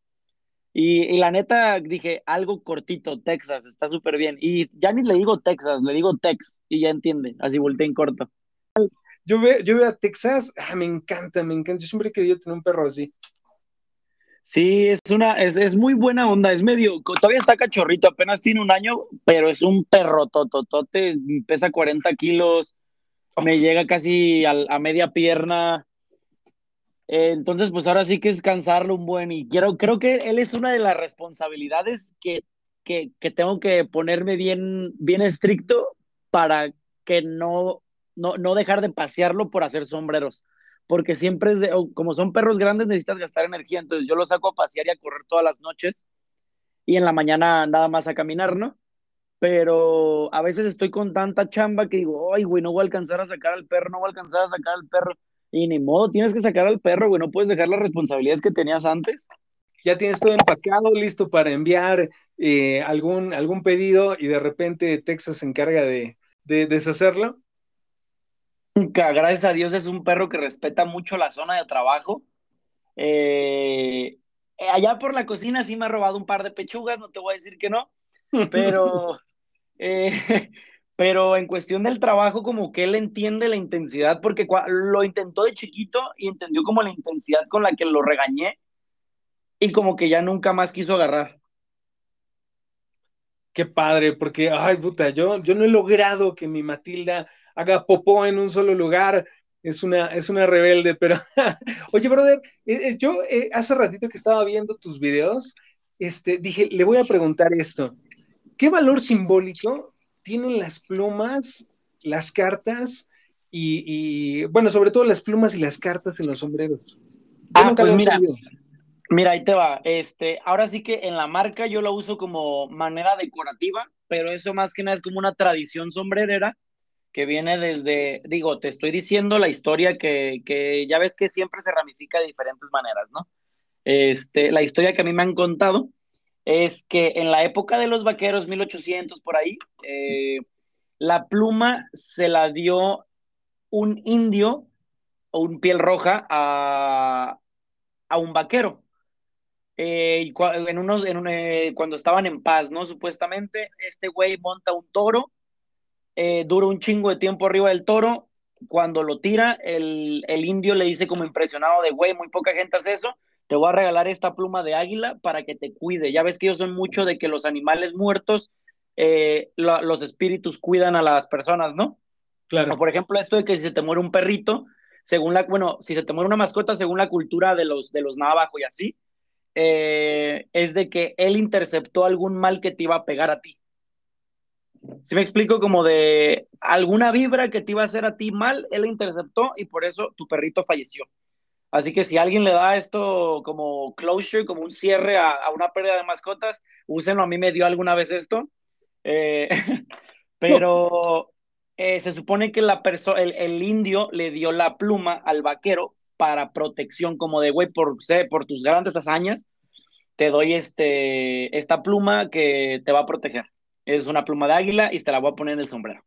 y, la neta dije algo cortito, Texas, está súper bien. Y ya ni le digo Texas, le digo Tex, y ya entiende, así volteé en corto. Yo veo, yo veo a Texas, ah, me encanta, me encanta. Yo siempre he querido tener un perro así. Sí, es una, es, es, muy buena onda, es medio, todavía está cachorrito, apenas tiene un año, pero es un perro tototote, pesa 40 kilos, me llega casi a, media pierna. Eh, entonces, pues ahora sí que es cansarlo un buen y quiero, creo que él es una de las responsabilidades que, que, tengo que ponerme bien, bien estricto para que no, no, no dejar de pasearlo por hacer sombreros. Porque siempre es de, como son perros grandes, necesitas gastar energía. Entonces yo lo saco a pasear y a correr todas las noches y en la mañana nada más a caminar, ¿no? Pero a veces estoy con tanta chamba que digo, ay, güey, no voy a alcanzar a sacar al perro, no voy a alcanzar a sacar al perro. Y ni modo, tienes que sacar al perro, güey, no puedes dejar las responsabilidades que tenías antes. Ya tienes todo empacado, listo para enviar eh, algún, algún pedido y de repente Texas se encarga de, de deshacerlo. Gracias a Dios es un perro que respeta mucho la zona de trabajo. Eh, allá por la cocina sí me ha robado un par de pechugas, no te voy a decir que no, *laughs* pero, eh, *laughs* pero en cuestión del trabajo como que él entiende la intensidad, porque lo intentó de chiquito y entendió como la intensidad con la que lo regañé y como que ya nunca más quiso agarrar. Qué padre, porque, ay, puta, yo, yo no he logrado que mi Matilda haga popó en un solo lugar. Es una, es una rebelde, pero, *laughs* oye, brother, eh, eh, yo eh, hace ratito que estaba viendo tus videos, este, dije, le voy a preguntar esto. ¿Qué valor simbólico tienen las plumas, las cartas y, bueno, sobre todo las plumas y las cartas en los sombreros? ah, pues mira, mira, ahí te va. Este, ahora sí que en la marca yo lo uso como manera decorativa, pero eso más que nada es como una tradición sombrerera que viene desde, digo, te estoy diciendo la historia que, que ya ves que siempre se ramifica de diferentes maneras, ¿no? Este, la historia que a mí me han contado es que en la época de los vaqueros, 1800 por ahí, eh, la pluma se la dio un indio o un piel roja a, un vaquero. Eh, eh, cuando estaban en paz, ¿no? Supuestamente, este güey monta un toro, dura un chingo de tiempo arriba del toro. Cuando lo tira, el, el indio le dice como impresionado de, güey, muy poca gente hace eso te voy a regalar esta pluma de águila para que te cuide. Ya ves que ellos son mucho de que los animales muertos, eh, los espíritus cuidan a las personas, ¿no? Claro. por ejemplo, esto de que si se te muere un perrito, según la, bueno, si se te muere una mascota, según la cultura de los, de los navajo y así, eh, es de que él interceptó algún mal que te iba a pegar a ti. Si me explico, como de alguna vibra que te iba a hacer a ti mal, él interceptó y por eso tu perrito falleció. Así que si alguien le da esto como closure, como un cierre a, una pérdida de mascotas, úsenlo. A mí me dio alguna vez esto. Eh, *laughs* pero eh, se supone que la el, el, indio le dio la pluma al vaquero para protección, como de, güey, por, por tus grandes hazañas, te doy este, esta pluma que te va a proteger. Es una pluma de águila y te la voy a poner en el sombrero.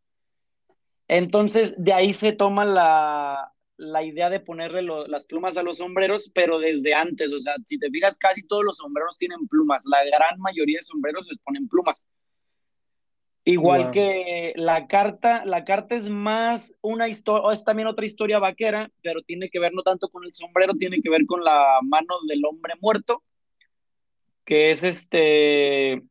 Entonces, de ahí se toma la, la idea de ponerle las plumas a los sombreros, pero desde antes, o sea, si te fijas, casi todos los sombreros tienen plumas, la gran mayoría de sombreros les ponen plumas. Igual que la carta, la carta es más una historia, es también otra historia vaquera, pero tiene que ver no tanto con el sombrero, tiene que ver con la mano del hombre muerto, que es este, eh,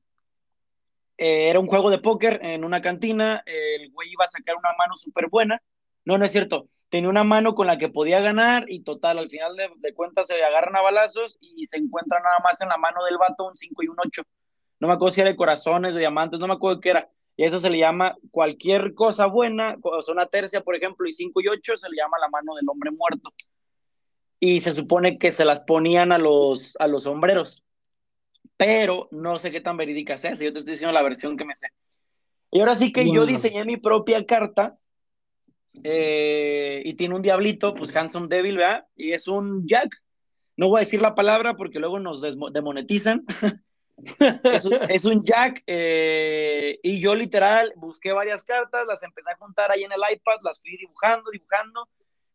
era un juego de póker en una cantina, el güey iba a sacar una mano súper buena, no, no es cierto, tenía una mano con la que podía ganar y total, al final de, cuentas se agarran a balazos y se encuentra nada más en la mano del vato un 5 y un 8. No me acuerdo si era de corazones, de diamantes, no me acuerdo qué era. Y eso se le llama cualquier cosa buena, o sea, una tercia, por ejemplo, y 5 y 8 se le llama la mano del hombre muerto. Y se supone que se las ponían a los, a los sombreros. Pero no sé qué tan verídica sea, si yo te estoy diciendo la versión que me sé. Y ahora sí que yo diseñé mi propia carta eh, y tiene un diablito, pues Handsome Devil, ¿verdad? Y es un Jack. No voy a decir la palabra porque luego nos demonetizan. *laughs* es, un, Jack. Eh, y yo literal busqué varias cartas, las empecé a juntar ahí en el iPad, las fui dibujando, dibujando.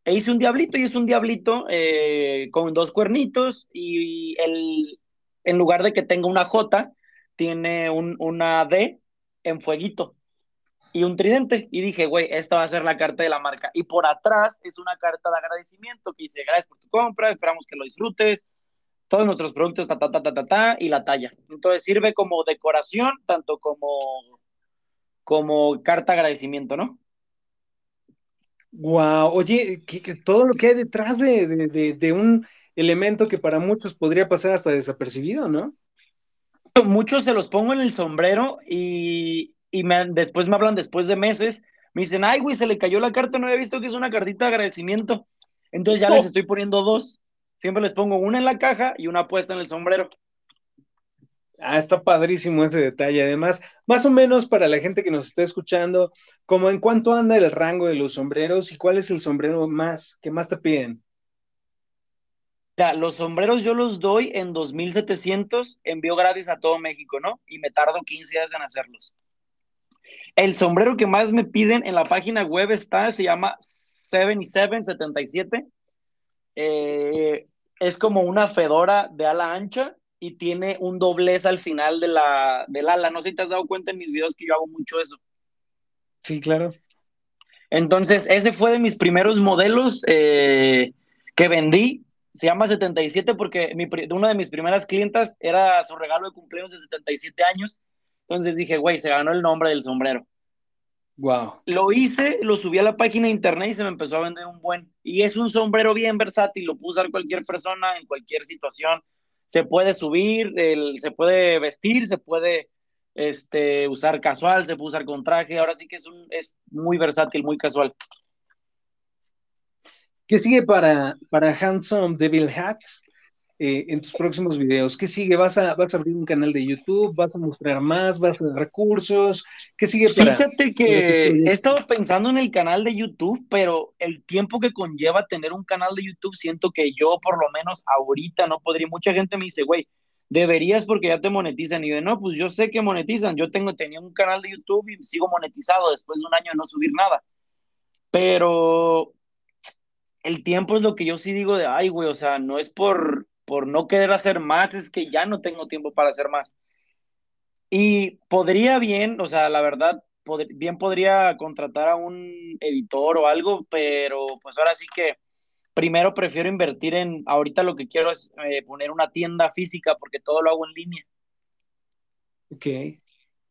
E hice un diablito y es un diablito eh, con dos cuernitos y el, en lugar de que tenga una J, tiene un, una D en fueguito y un tridente. Y dije, güey, esta va a ser la carta de la marca. Y por atrás es una carta de agradecimiento que dice, gracias por tu compra, esperamos que lo disfrutes, todos nuestros productos, ta, ta, ta, ta, ta, ta, y la talla. Entonces sirve como decoración, tanto como, como carta de agradecimiento, ¿no? Wow, oye, que, todo lo que hay detrás de, un elemento que para muchos podría pasar hasta desapercibido, ¿no? Muchos se los pongo en el sombrero y, me, después me hablan después de meses, me dicen, ay, güey, se le cayó la carta, no había visto que es una cartita de agradecimiento. Entonces ya les estoy poniendo dos. Siempre les pongo una en la caja y una puesta en el sombrero. Ah, está padrísimo ese detalle. Además, más o menos para la gente que nos está escuchando, como en cuánto anda el rango de los sombreros y cuál es el sombrero más que más te piden. Ya, los sombreros yo los doy en 2700, envío gratis a todo México, ¿no? Y me tardo 15 días en hacerlos. El sombrero que más me piden en la página web está, se llama 7777. Eh, es como una fedora de ala ancha y tiene un doblez al final de la, del ala. No sé si te has dado cuenta en mis videos que yo hago mucho eso. Sí, claro. Entonces, ese fue de mis primeros modelos eh, que vendí. Se llama 77 porque mi, una de mis primeras clientas era su regalo de cumpleaños de 77 años. Entonces dije, güey, se ganó el nombre del sombrero. Wow. Lo hice, lo subí a la página de internet y se me empezó a vender un buen. Y es un sombrero bien versátil, lo puede usar cualquier persona en cualquier situación se puede subir, se puede vestir, se puede este, usar casual, se puede usar con traje, ahora sí que es, un, es muy versátil, muy casual. ¿Qué sigue para, para Handsome Devil Hacks? Eh, en tus próximos videos? ¿Qué sigue? ¿Vas a, ¿Vas a abrir un canal de YouTube? ¿Vas a mostrar más? ¿Vas a dar recursos? ¿Qué sigue para, Fíjate que he estado pensando en el canal de YouTube, pero el tiempo que conlleva tener un canal de YouTube, siento que yo por lo menos ahorita no podría. Mucha gente me dice, güey, deberías porque ya te monetizan. Y yo, no, pues yo sé que monetizan. Yo tengo, tenía un canal de YouTube y sigo monetizado después de un año de no subir nada. Pero el tiempo es lo que yo sí digo de, ay, güey, o sea, no es por, por no querer hacer más, es que ya no tengo tiempo para hacer más. Y podría bien, o sea, la verdad, bien podría contratar a un editor o algo, pero pues ahora sí que primero prefiero invertir en, ahorita lo que quiero es eh, poner una tienda física porque todo lo hago en línea. Ok.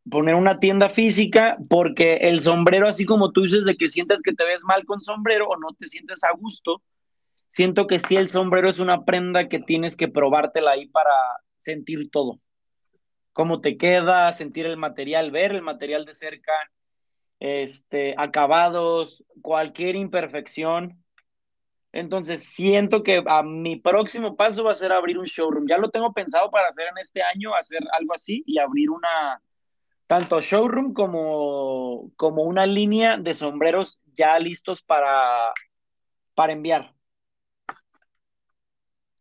Poner una tienda física porque el sombrero, así como tú dices de que sientes que te ves mal con sombrero o no te sientes a gusto, siento que sí el sombrero es una prenda que tienes que probártela ahí para sentir todo. Cómo te queda, sentir el material, ver el material de cerca, este, acabados, cualquier imperfección. Entonces, siento que a mi próximo paso va a ser abrir un showroom. Ya lo tengo pensado para hacer en este año, hacer algo así y abrir una, tanto showroom como, como una línea de sombreros ya listos para, para enviar.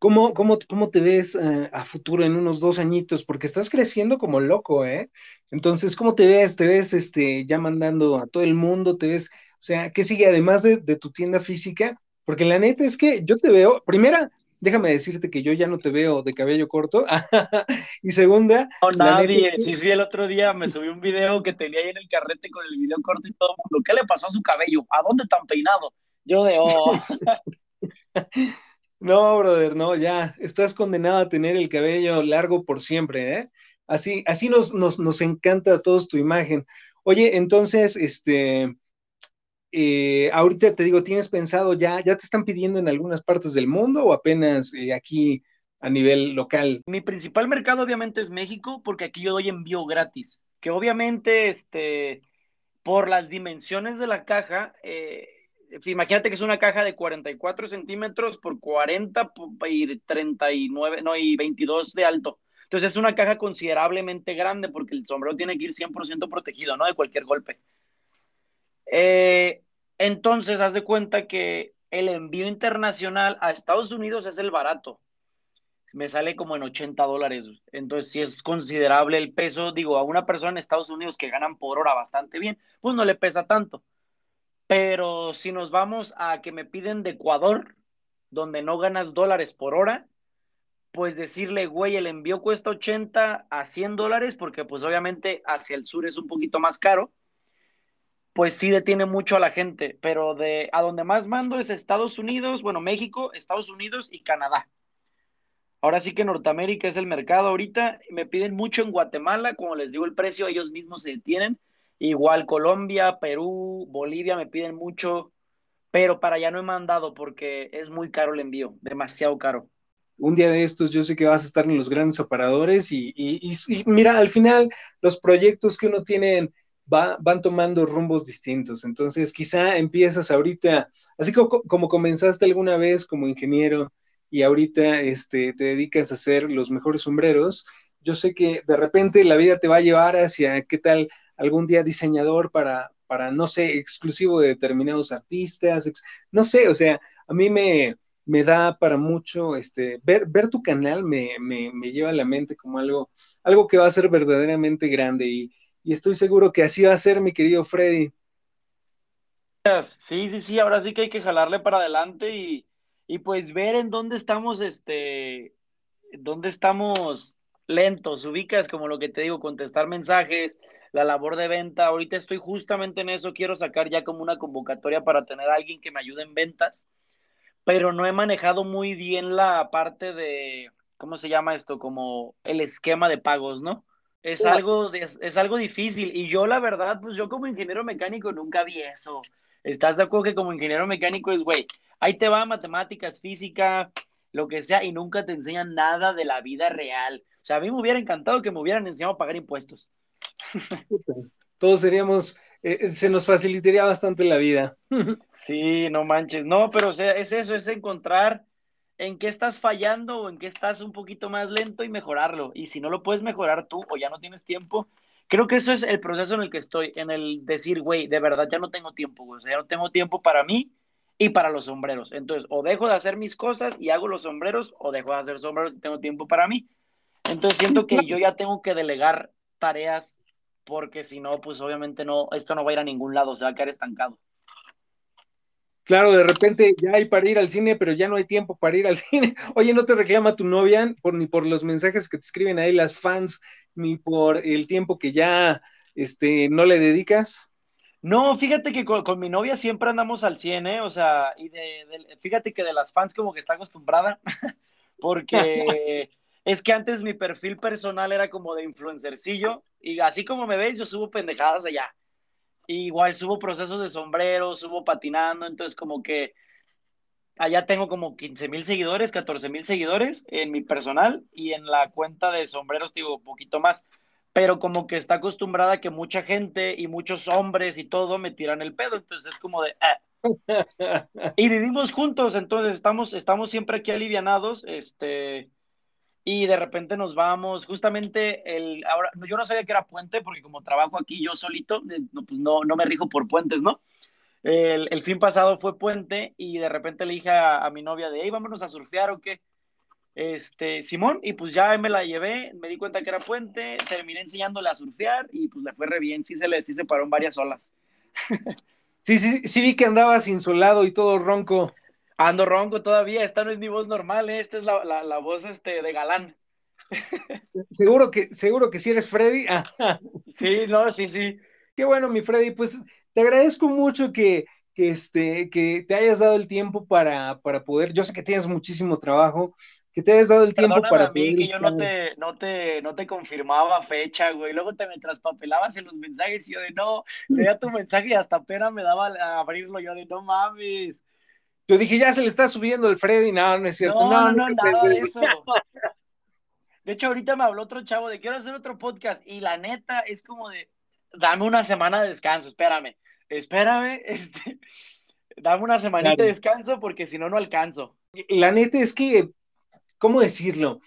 ¿Cómo, cómo, cómo te ves eh, a futuro en unos dos añitos? Porque estás creciendo como loco, ¿eh? Entonces, ¿cómo te ves? ¿Te ves este, ya mandando a todo el mundo? ¿Te ves? O sea, ¿qué sigue además de, tu tienda física? Porque la neta es que yo te veo, primera, déjame decirte que yo ya no te veo de cabello corto. *laughs* y segunda. No, nadie. Si sí, el otro día me subí un video que tenía ahí en el carrete con el video corto y todo el mundo. ¿Qué le pasó a su cabello? ¿A dónde tan peinado? Yo de, oh. *laughs* No, brother, no, ya, estás condenado a tener el cabello largo por siempre, ¿eh? Así, así nos, nos, nos encanta a todos tu imagen. Oye, entonces, este, eh, ahorita te digo, ¿tienes pensado ya, ya te están pidiendo en algunas partes del mundo o apenas eh, aquí a nivel local? Mi principal mercado obviamente es México, porque aquí yo doy envío gratis, que obviamente, este, por las dimensiones de la caja, eh, imagínate que es una caja de 44 centímetros por 40 y 39, no, y 22 de alto. Entonces es una caja considerablemente grande porque el sombrero tiene que ir 100% protegido, ¿no? De cualquier golpe. Eh, entonces, haz de cuenta que el envío internacional a Estados Unidos es el barato. Me sale como en 80 dólares. Entonces, si es considerable el peso, digo, a una persona en Estados Unidos que ganan por hora bastante bien, pues no le pesa tanto. Pero si nos vamos a que me piden de Ecuador, donde no ganas dólares por hora, pues decirle, güey, el envío cuesta 80 a 100 dólares, porque pues obviamente hacia el sur es un poquito más caro, pues sí detiene mucho a la gente, pero de a donde más mando es Estados Unidos, bueno, México, Estados Unidos y Canadá. Ahora sí que Norteamérica es el mercado ahorita, me piden mucho en Guatemala, como les digo el precio, ellos mismos se detienen, Igual Colombia, Perú, Bolivia me piden mucho. pero para allá no he mandado porque es muy caro el envío, demasiado caro. Un día de estos yo sé que vas a estar en los grandes operadores y, mira, al final los proyectos que uno tiene van tomando rumbos distintos. Entonces quizá empiezas ahorita, así como, como comenzaste alguna vez como ingeniero y ahorita este, te dedicas a hacer los mejores sombreros, yo sé que de repente la vida te va a llevar hacia qué tal algún día diseñador para, para, no sé, exclusivo de determinados artistas, no sé, o sea, a mí me, me da para mucho, este, ver, ver tu canal me, me, me, lleva a la mente como algo, algo que va a ser verdaderamente grande y, y estoy seguro que así va a ser, mi querido Freddy. Sí, sí, sí, ahora sí que hay que jalarle para adelante y, y pues ver en dónde estamos, este, dónde estamos lentos, ubicas como lo que te digo, contestar mensajes, la labor de venta. Ahorita estoy justamente en eso, quiero sacar ya como una convocatoria para tener a alguien que me ayude en ventas, pero no he manejado muy bien la parte de, ¿cómo se llama esto? Como el esquema de pagos, ¿no? Es algo, es algo difícil y yo la verdad, pues yo como ingeniero mecánico nunca vi eso. ¿Estás de acuerdo que como ingeniero mecánico es, güey, ahí te va matemáticas, física, lo que sea, y nunca te enseñan nada de la vida real? O sea, a mí me hubiera encantado que me hubieran enseñado a pagar impuestos. *laughs* Todos seríamos, eh, eh, se nos facilitaría bastante la vida. *laughs* sí, no manches. No, pero o sea, es eso, es encontrar en qué estás fallando o en qué estás un poquito más lento y mejorarlo. Y si no lo puedes mejorar tú o ya no tienes tiempo, creo que eso es el proceso en el que estoy, en el decir, güey, de verdad ya no tengo tiempo, o sea, ya no tengo tiempo para mí y para los sombreros. Entonces, o dejo de hacer mis cosas y hago los sombreros, o dejo de hacer sombreros y tengo tiempo para mí. Entonces, siento que yo ya tengo que delegar tareas porque si no, pues obviamente no, esto no va a ir a ningún lado, se va a quedar estancado. Claro, de repente ya hay para ir al cine, pero ya no hay tiempo para ir al *laughs* cine. Oye, ¿no te reclama tu novia por, ni por los mensajes que te escriben ahí las fans, ni por el tiempo que ya este, no le dedicas? No, fíjate que con, mi novia siempre andamos al cine, ¿eh? O sea, y de, fíjate que de las fans como que está acostumbrada, *laughs* porque *laughs* es que antes mi perfil personal era como de influencercillo, y así como me veis, yo subo pendejadas allá. igual subo procesos de sombrero, subo patinando, entonces como que allá tengo como 15 mil seguidores, 14 mil seguidores en mi personal y en la cuenta de sombreros digo un poquito más, pero como que está acostumbrada que mucha gente y muchos hombres y todo me tiran el pedo, entonces es como de... Ah". *laughs* y vivimos juntos, entonces estamos, estamos siempre aquí alivianados, este y de repente nos vamos, justamente el, ahora, yo no sabía que era puente, porque como trabajo aquí yo solito, eh, no, pues no, no me rijo por puentes, ¿no? El, el, fin pasado fue puente y de repente le dije a, mi novia de, hey, vámonos a surfear o qué. Este, Simón, y pues ya me la llevé, me di cuenta que era puente, terminé enseñándole a surfear y pues le fue re bien, sí se le sí se paró en varias olas. *laughs* sí, sí, sí vi que andabas insolado y todo ronco. Ando ronco todavía, esta no es mi voz normal, ¿eh? esta es la, la, voz este, de galán. *laughs* seguro que, seguro que sí eres Freddy. *laughs* sí, no, sí, sí. Qué bueno, mi Freddy, pues te agradezco mucho que, que, este, que te hayas dado el tiempo para, para poder, yo sé que tienes muchísimo trabajo, que te hayas dado el tiempo para a mí, que yo no te, no te, no te confirmaba fecha, güey, luego te me traspapelabas en los mensajes y yo de no, leía tu mensaje y hasta pena me daba a abrirlo, yo de no mames, yo dije, ya se le está subiendo el Freddy. No, no es cierto. No, no, no, nada de eso. De hecho, ahorita me habló otro chavo de quiero hacer otro podcast y la neta es como de, dame una semana de descanso, espérame, espérame, *laughs* este, dame una semanita de descanso porque si no, no alcanzo. La neta es que, ¿cómo decirlo?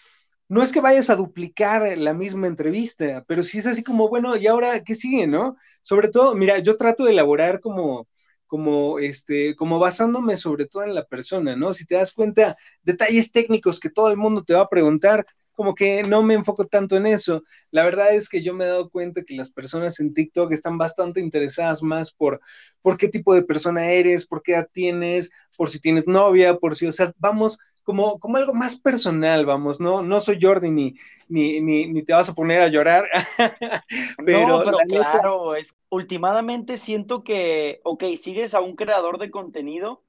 No es que vayas a duplicar la misma entrevista, pero sí es así como, bueno, ¿y ahora qué sigue, no? Sobre todo, mira, yo trato de elaborar como como, este, como basándome sobre todo en la persona, ¿no? Si te das cuenta, detalles técnicos que todo el mundo te va a preguntar, como que no me enfoco tanto en eso. La verdad es que yo me he dado cuenta que las personas en TikTok están bastante interesadas más por, por qué tipo de persona eres, por qué edad tienes, por si tienes novia, por si, o sea, vamos como, como algo más personal, vamos, no, no soy Jordi ni, ni, ni, te vas a poner a llorar. *laughs* pero, no, pero claro, es, últimamente siento que, ok, sigues a un creador de contenido,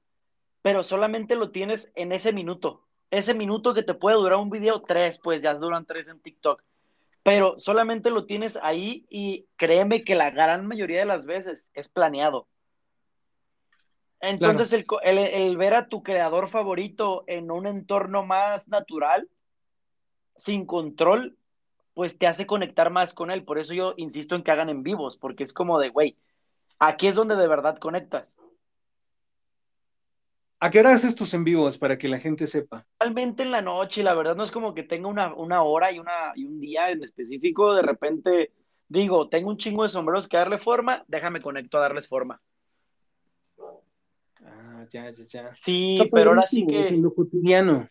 pero solamente lo tienes en ese minuto. Ese minuto que te puede durar un video, tres, pues ya duran tres en TikTok. Pero solamente lo tienes ahí y créeme que la gran mayoría de las veces es planeado Entonces, el, ver a tu creador favorito en un entorno más natural, sin control, pues te hace conectar más con él. Por eso yo insisto en que hagan en vivos, porque es como de, güey, aquí es donde de verdad conectas. ¿A qué hora haces tus en vivos para que la gente sepa? Realmente en la noche, la verdad no es como que tenga una, una hora y, una, y un día en específico. De repente digo, tengo un chingo de sombreros que darle forma, déjame conecto a darles forma. Ah, ya, ya, ya. Sí, pero ahora sí que. lo cotidiano.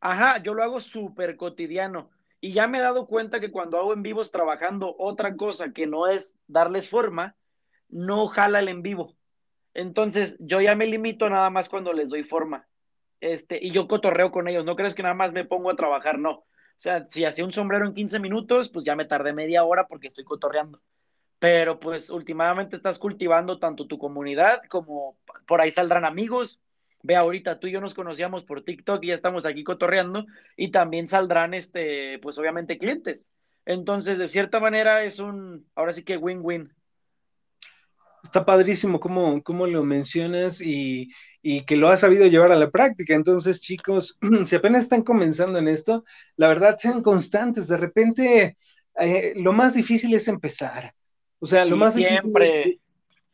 Ajá, yo lo hago súper cotidiano. Y ya me he dado cuenta que cuando hago en vivos trabajando otra cosa que no es darles forma, no jala el en vivo. Entonces, yo ya me limito nada más cuando les doy forma. Este, y yo cotorreo con ellos. No crees que nada más me pongo a trabajar, no. O sea, si hacía un sombrero en 15 minutos, pues ya me tardé media hora porque estoy cotorreando. Pero pues últimamente estás cultivando tanto tu comunidad como por ahí saldrán amigos. Ve ahorita tú y yo nos conocíamos por TikTok y ya estamos aquí cotorreando y también saldrán este, pues obviamente clientes. Entonces, de cierta manera es un, ahora sí que win-win. Está padrísimo cómo, cómo lo mencionas y, que lo has sabido llevar a la práctica. Entonces, chicos, *clears throat* si apenas están comenzando en esto, la verdad, sean constantes. De repente, eh, lo más difícil es empezar. O sea, lo más siempre.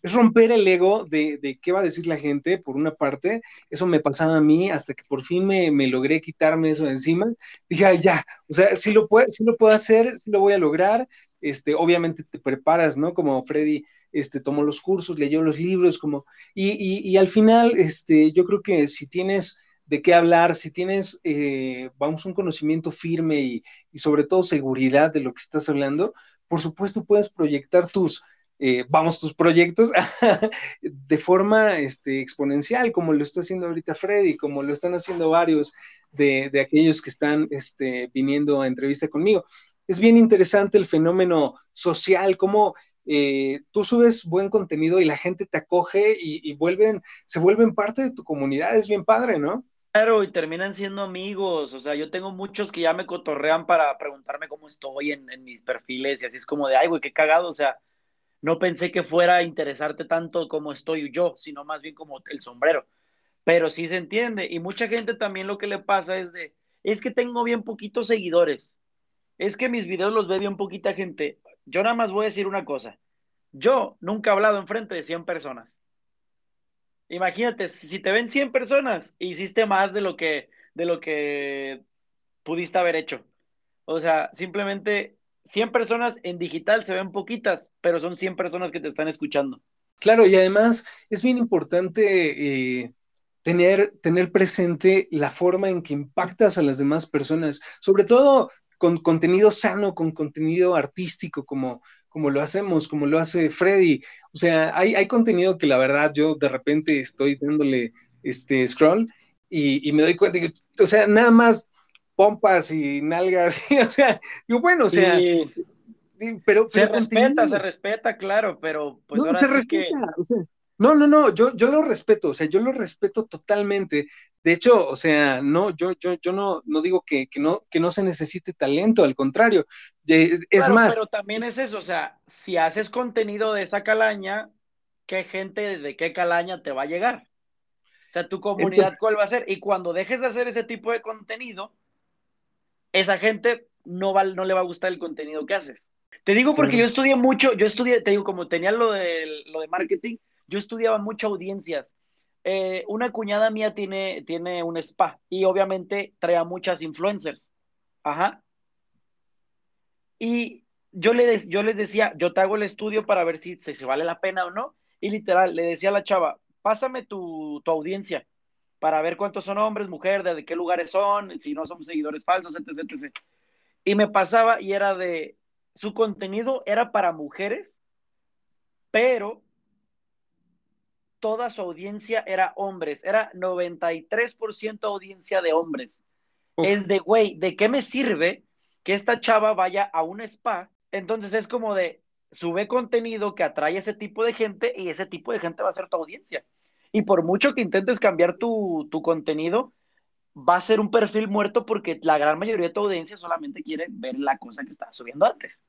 es romper el ego de, qué va a decir la gente, por una parte. Eso me pasaba a mí hasta que por fin me, logré quitarme eso de encima. Dije, ya, o sea, si lo, puedo, si lo puedo hacer, si lo voy a lograr. Este, obviamente te preparas, ¿no? Como Freddy este, tomó los cursos, leyó los libros, como, y, y, al final, este, yo creo que si tienes de qué hablar, si tienes, eh, vamos, un conocimiento firme y, y, sobre todo seguridad de lo que estás hablando, por supuesto puedes proyectar tus, eh, vamos, tus proyectos *laughs* de forma este, exponencial, como lo está haciendo ahorita Freddy, como lo están haciendo varios de, de aquellos que están este, viniendo a entrevista conmigo. Es bien interesante el fenómeno social, cómo eh, tú subes buen contenido y la gente te acoge y, vuelven, se vuelven parte de tu comunidad, es bien padre, ¿no? Claro, y terminan siendo amigos, o sea, yo tengo muchos que ya me cotorrean para preguntarme cómo estoy en, mis perfiles y así es como de, ay, güey, qué cagado, o sea, no pensé que fuera a interesarte tanto como estoy yo, sino más bien como el sombrero, pero sí se entiende, y mucha gente también lo que le pasa es de, es que tengo bien poquitos seguidores, es que mis videos los ve bien poquita gente, yo nada más voy a decir una cosa. Yo nunca he hablado enfrente de 100 personas. Imagínate, si te ven 100 personas, hiciste más de lo que, de lo que pudiste haber hecho. O sea, simplemente 100 personas en digital se ven poquitas, pero son 100 personas que te están escuchando. Claro, y además es bien importante eh, tener, tener presente la forma en que impactas a las demás personas, sobre todo con contenido sano, con contenido artístico, como, como lo hacemos, como lo hace Freddy. O sea, hay, hay contenido que la verdad yo de repente estoy dándole este scroll y, me doy cuenta que, o sea, nada más pompas y nalgas, *laughs* o sea, yo bueno, o sea, pero, se respeta, se respeta, claro, pero pues ahora sí que... No, no, no, yo, yo lo respeto, o sea, yo lo respeto totalmente. De hecho, o sea, no, yo, yo, yo no, no digo que, no, que no se necesite talento, al contrario. Es más. Pero también es eso, o sea, si haces contenido de esa calaña, ¿qué gente de qué calaña te va a llegar? O sea, tu comunidad, ¿cuál va a ser? Y cuando dejes de hacer ese tipo de contenido, esa gente no, va, no le va a gustar el contenido que haces. Te digo porque yo estudié mucho, yo estudié, te digo, como tenía lo de, lo de marketing, yo estudiaba mucho audiencias. Eh, una cuñada mía tiene, tiene un spa y obviamente trae a muchas influencers. Ajá. Y yo, le yo les decía, yo te hago el estudio para ver si se, vale la pena o no. Y literal, le decía a la chava, pásame tu, audiencia para ver cuántos son hombres, mujeres, de, qué lugares son, si no son seguidores falsos, etc, etc. Y me pasaba y era de, su contenido era para mujeres, pero toda su audiencia era hombres, era 93% audiencia de hombres. Es de, güey, ¿de qué me sirve que esta chava vaya a un spa? Entonces es como de, sube contenido que atrae a ese tipo de gente y ese tipo de gente va a ser tu audiencia. Y por mucho que intentes cambiar tu, tu contenido, va a ser un perfil muerto porque la gran mayoría de tu audiencia solamente quiere ver la cosa que estaba subiendo antes.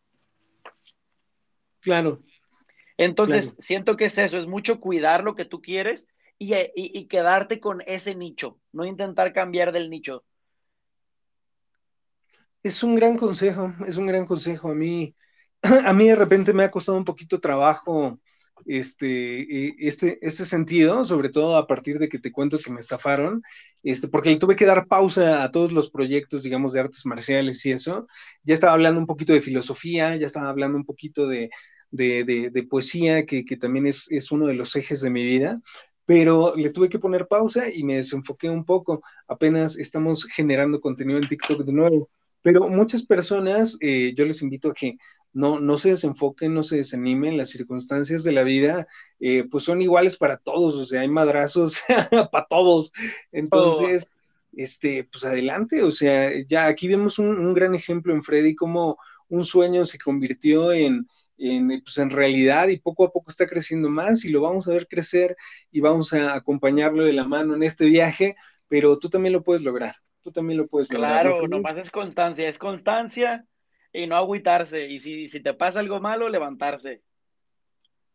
Claro, entonces, siento que es eso, es mucho cuidar lo que tú quieres y, quedarte con ese nicho, no intentar cambiar del nicho. Es un gran consejo, es un gran consejo. A mí, *clears throat* a mí de repente me ha costado un poquito trabajo este, e, este, este sentido, sobre todo a partir de que te cuento que me estafaron, este, porque le tuve que dar pausa a todos los proyectos, digamos, de artes marciales y eso. Ya estaba hablando un poquito de filosofía, ya estaba hablando un poquito de, de, poesía, que, que también es, es, uno de los ejes de mi vida, pero le tuve que poner pausa y me desenfoqué un poco. Apenas estamos generando contenido en TikTok de nuevo. Pero muchas personas, eh, yo les invito a que no, no se desenfoquen, no se desanimen, las circunstancias de la vida eh, pues son iguales para todos, o sea, hay madrazos *laughs* para todos. Entonces, este, pues adelante, o sea, ya aquí vemos un, un gran ejemplo en Freddy, como un sueño se convirtió en, en, pues en realidad y poco a poco está creciendo más y lo vamos a ver crecer y vamos a acompañarlo de la mano en este viaje, pero tú también lo puedes lograr, tú también lo puedes lograr. Claro, nomás es constancia, es constancia y no agüitarse y si, si te pasa algo malo, levantarse.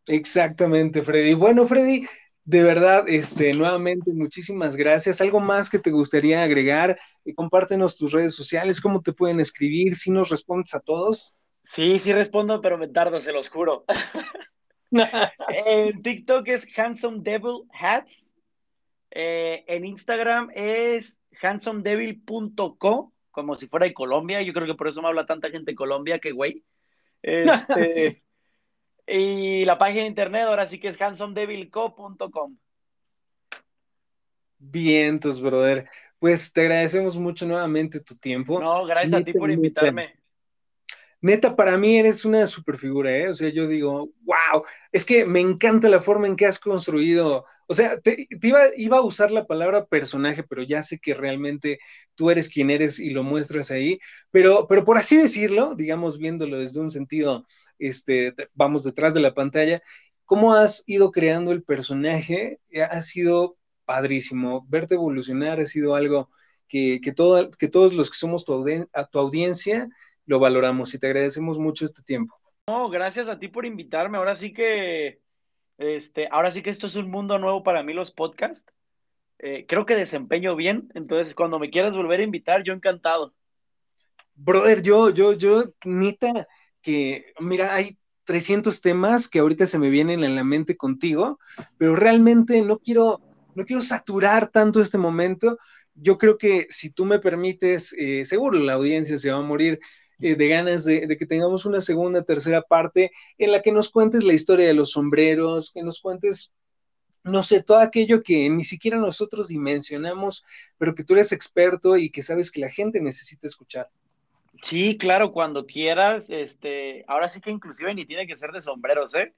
Exactamente, Freddy. Bueno, Freddy, de verdad, este, nuevamente, muchísimas gracias. ¿Algo más que te gustaría agregar? Eh, compártenos tus redes sociales, cómo te pueden escribir, si nos respondes a todos. Sí, sí respondo, pero me tardo, se los juro. *laughs* en TikTok es Handsome Devil Hats. Eh, en Instagram es handsomedevil.co, como si fuera de Colombia. Yo creo que por eso me habla tanta gente de Colombia, que güey. Este, *laughs* y la página de internet ahora sí que es handsomedevilco.com. Bien, tus brother. Pues te agradecemos mucho nuevamente tu tiempo. No, gracias a ti por invitarme neta, para mí eres una super figura, ¿eh? O sea, yo digo, wow, es que me encanta la forma en que has construido, o sea, te, iba, a usar la palabra personaje, pero ya sé que realmente tú eres quien eres y lo muestras ahí, pero, pero por así decirlo, digamos, viéndolo desde un sentido, este, vamos detrás de la pantalla, ¿cómo has ido creando el personaje? Ha sido padrísimo, verte evolucionar ha sido algo que, que, todos los que somos a tu audiencia, lo valoramos y te agradecemos mucho este tiempo. No, gracias a ti por invitarme. Ahora sí que, este, ahora sí que esto es un mundo nuevo para mí, los podcasts. Eh, creo que desempeño bien, entonces cuando me quieras volver a invitar, yo encantado. Brother, yo, yo, yo, neta, que, mira, hay 300 temas que ahorita se me vienen en la mente contigo, pero realmente no quiero, no quiero saturar tanto este momento. Yo creo que si tú me permites, eh, seguro la audiencia se va a morir eh, de ganas de, que tengamos una segunda, tercera parte en la que nos cuentes la historia de los sombreros, que nos cuentes, no sé, todo aquello que ni siquiera nosotros dimensionamos, pero que tú eres experto y que sabes que la gente necesita escuchar. Sí, claro, cuando quieras, este, ahora sí que inclusive ni tiene que ser de sombreros, ¿eh?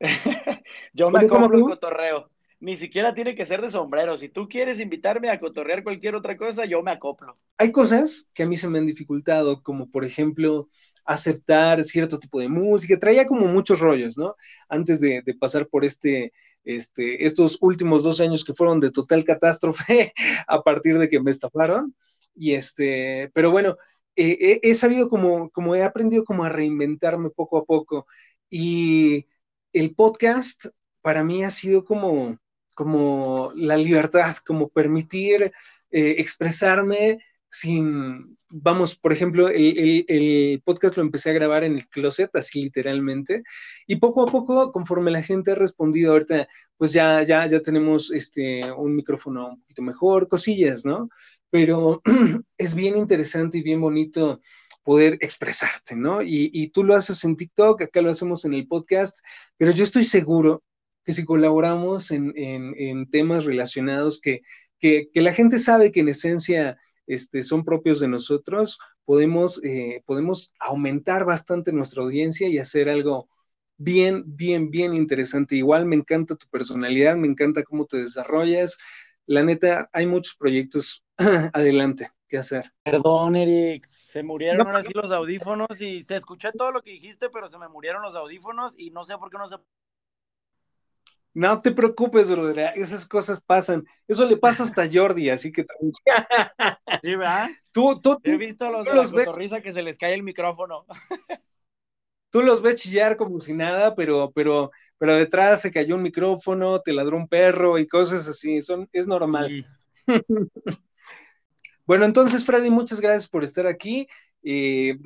*laughs* Yo me compro un cotorreo ni siquiera tiene que ser de sombrero. Si tú quieres invitarme a cotorrear cualquier otra cosa, yo me acoplo. Hay cosas que a mí se me han dificultado, como por ejemplo aceptar cierto tipo de música. Traía como muchos rollos, ¿no? Antes de, pasar por este, este, estos últimos dos años que fueron de total catástrofe *laughs* a partir de que me estafaron. Y este, pero bueno, he, he sabido como, como he aprendido como a reinventarme poco a poco. Y el podcast para mí ha sido como, como la libertad, como permitir eh, expresarme sin, vamos, por ejemplo, el, podcast lo empecé a grabar en el closet, así literalmente, y poco a poco, conforme la gente ha respondido, ahorita, pues ya, ya, ya tenemos este, un micrófono un poquito mejor, cosillas, ¿no? Pero *clears throat* es bien interesante y bien bonito poder expresarte, ¿no? Y, y tú lo haces en TikTok, acá lo hacemos en el podcast, pero yo estoy seguro que si colaboramos en, temas relacionados que, la gente sabe que en esencia este, son propios de nosotros, podemos, eh, podemos aumentar bastante nuestra audiencia y hacer algo bien, bien, bien interesante. Igual me encanta tu personalidad, me encanta cómo te desarrollas. La neta, hay muchos proyectos *clears throat* adelante que hacer. Perdón, Eric. Se murieron ahora sí los audífonos y te escuché todo lo que dijiste, pero se me murieron los audífonos y no sé por qué no se no te preocupes, brother, esas cosas pasan. Eso le pasa hasta a Jordi, así que *laughs* Sí, ¿verdad? Tú, tú, He visto a los de la ves... que se les cae el micrófono. *laughs* tú los ves chillar como si nada, pero, pero pero detrás se cayó un micrófono, te ladró un perro y cosas así, son, es normal. *laughs* bueno, entonces, Freddy, muchas gracias por estar aquí. Eh,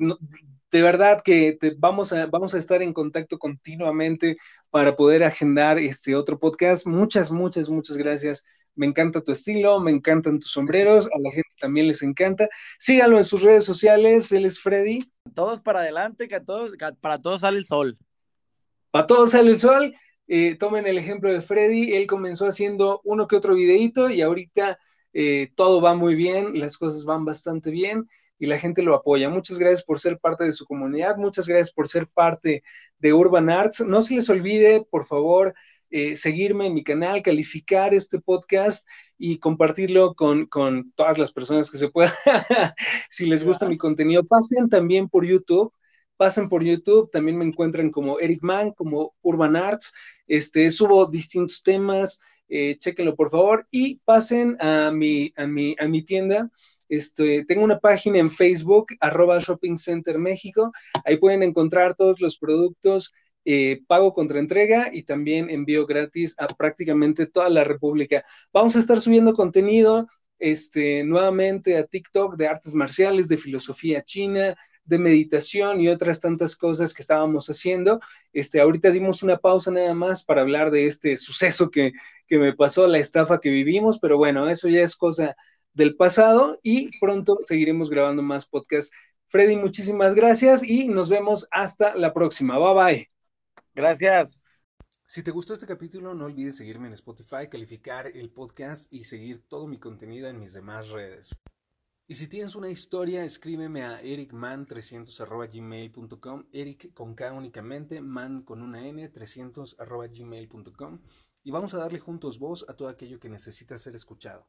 de verdad que vamos, a, vamos a estar en contacto continuamente para poder agendar este otro podcast. Muchas, muchas, muchas gracias. Me encanta tu estilo, me encantan tus sombreros, a la gente también les encanta. Síganlo en sus redes sociales, él es Freddy. Todos para adelante, que, todos, para todos sale el sol. Para todos sale el sol. Eh, tomen el ejemplo de Freddy, él comenzó haciendo uno que otro videito y ahorita eh, todo va muy bien, las cosas van bastante bien y la gente lo apoya. Muchas gracias por ser parte de su comunidad, muchas gracias por ser parte de Urban Arts. No se les olvide, por favor, eh, seguirme en mi canal, calificar este podcast y compartirlo con, todas las personas que se puedan. *laughs* si les gusta mi contenido, pasen también por YouTube. Pasen por YouTube, también me encuentran como Eric Mann, como Urban Arts. Este, subo distintos temas, eh, chéquenlo por favor y pasen a mi, a mi, a mi tienda este, tengo una página en Facebook, arroba Shopping Center México. Ahí pueden encontrar todos los productos, eh, pago contra entrega y también envío gratis a prácticamente toda la República. Vamos a estar subiendo contenido este, nuevamente a TikTok de artes marciales, de filosofía china, de meditación y otras tantas cosas que estábamos haciendo. Este, ahorita dimos una pausa nada más para hablar de este suceso que, que me pasó, la estafa que vivimos, pero bueno, eso ya es cosa del pasado y pronto seguiremos grabando más podcasts. Freddy, muchísimas gracias y nos vemos hasta la próxima. Bye bye. Gracias. Si te gustó este capítulo, no olvides seguirme en Spotify, calificar el podcast y seguir todo mi contenido en mis demás redes. Y si tienes una historia, escríbeme a ericman300.gmail.com, eric con K únicamente, man con una N, 300.gmail.com y vamos a darle juntos voz a todo aquello que necesita ser escuchado.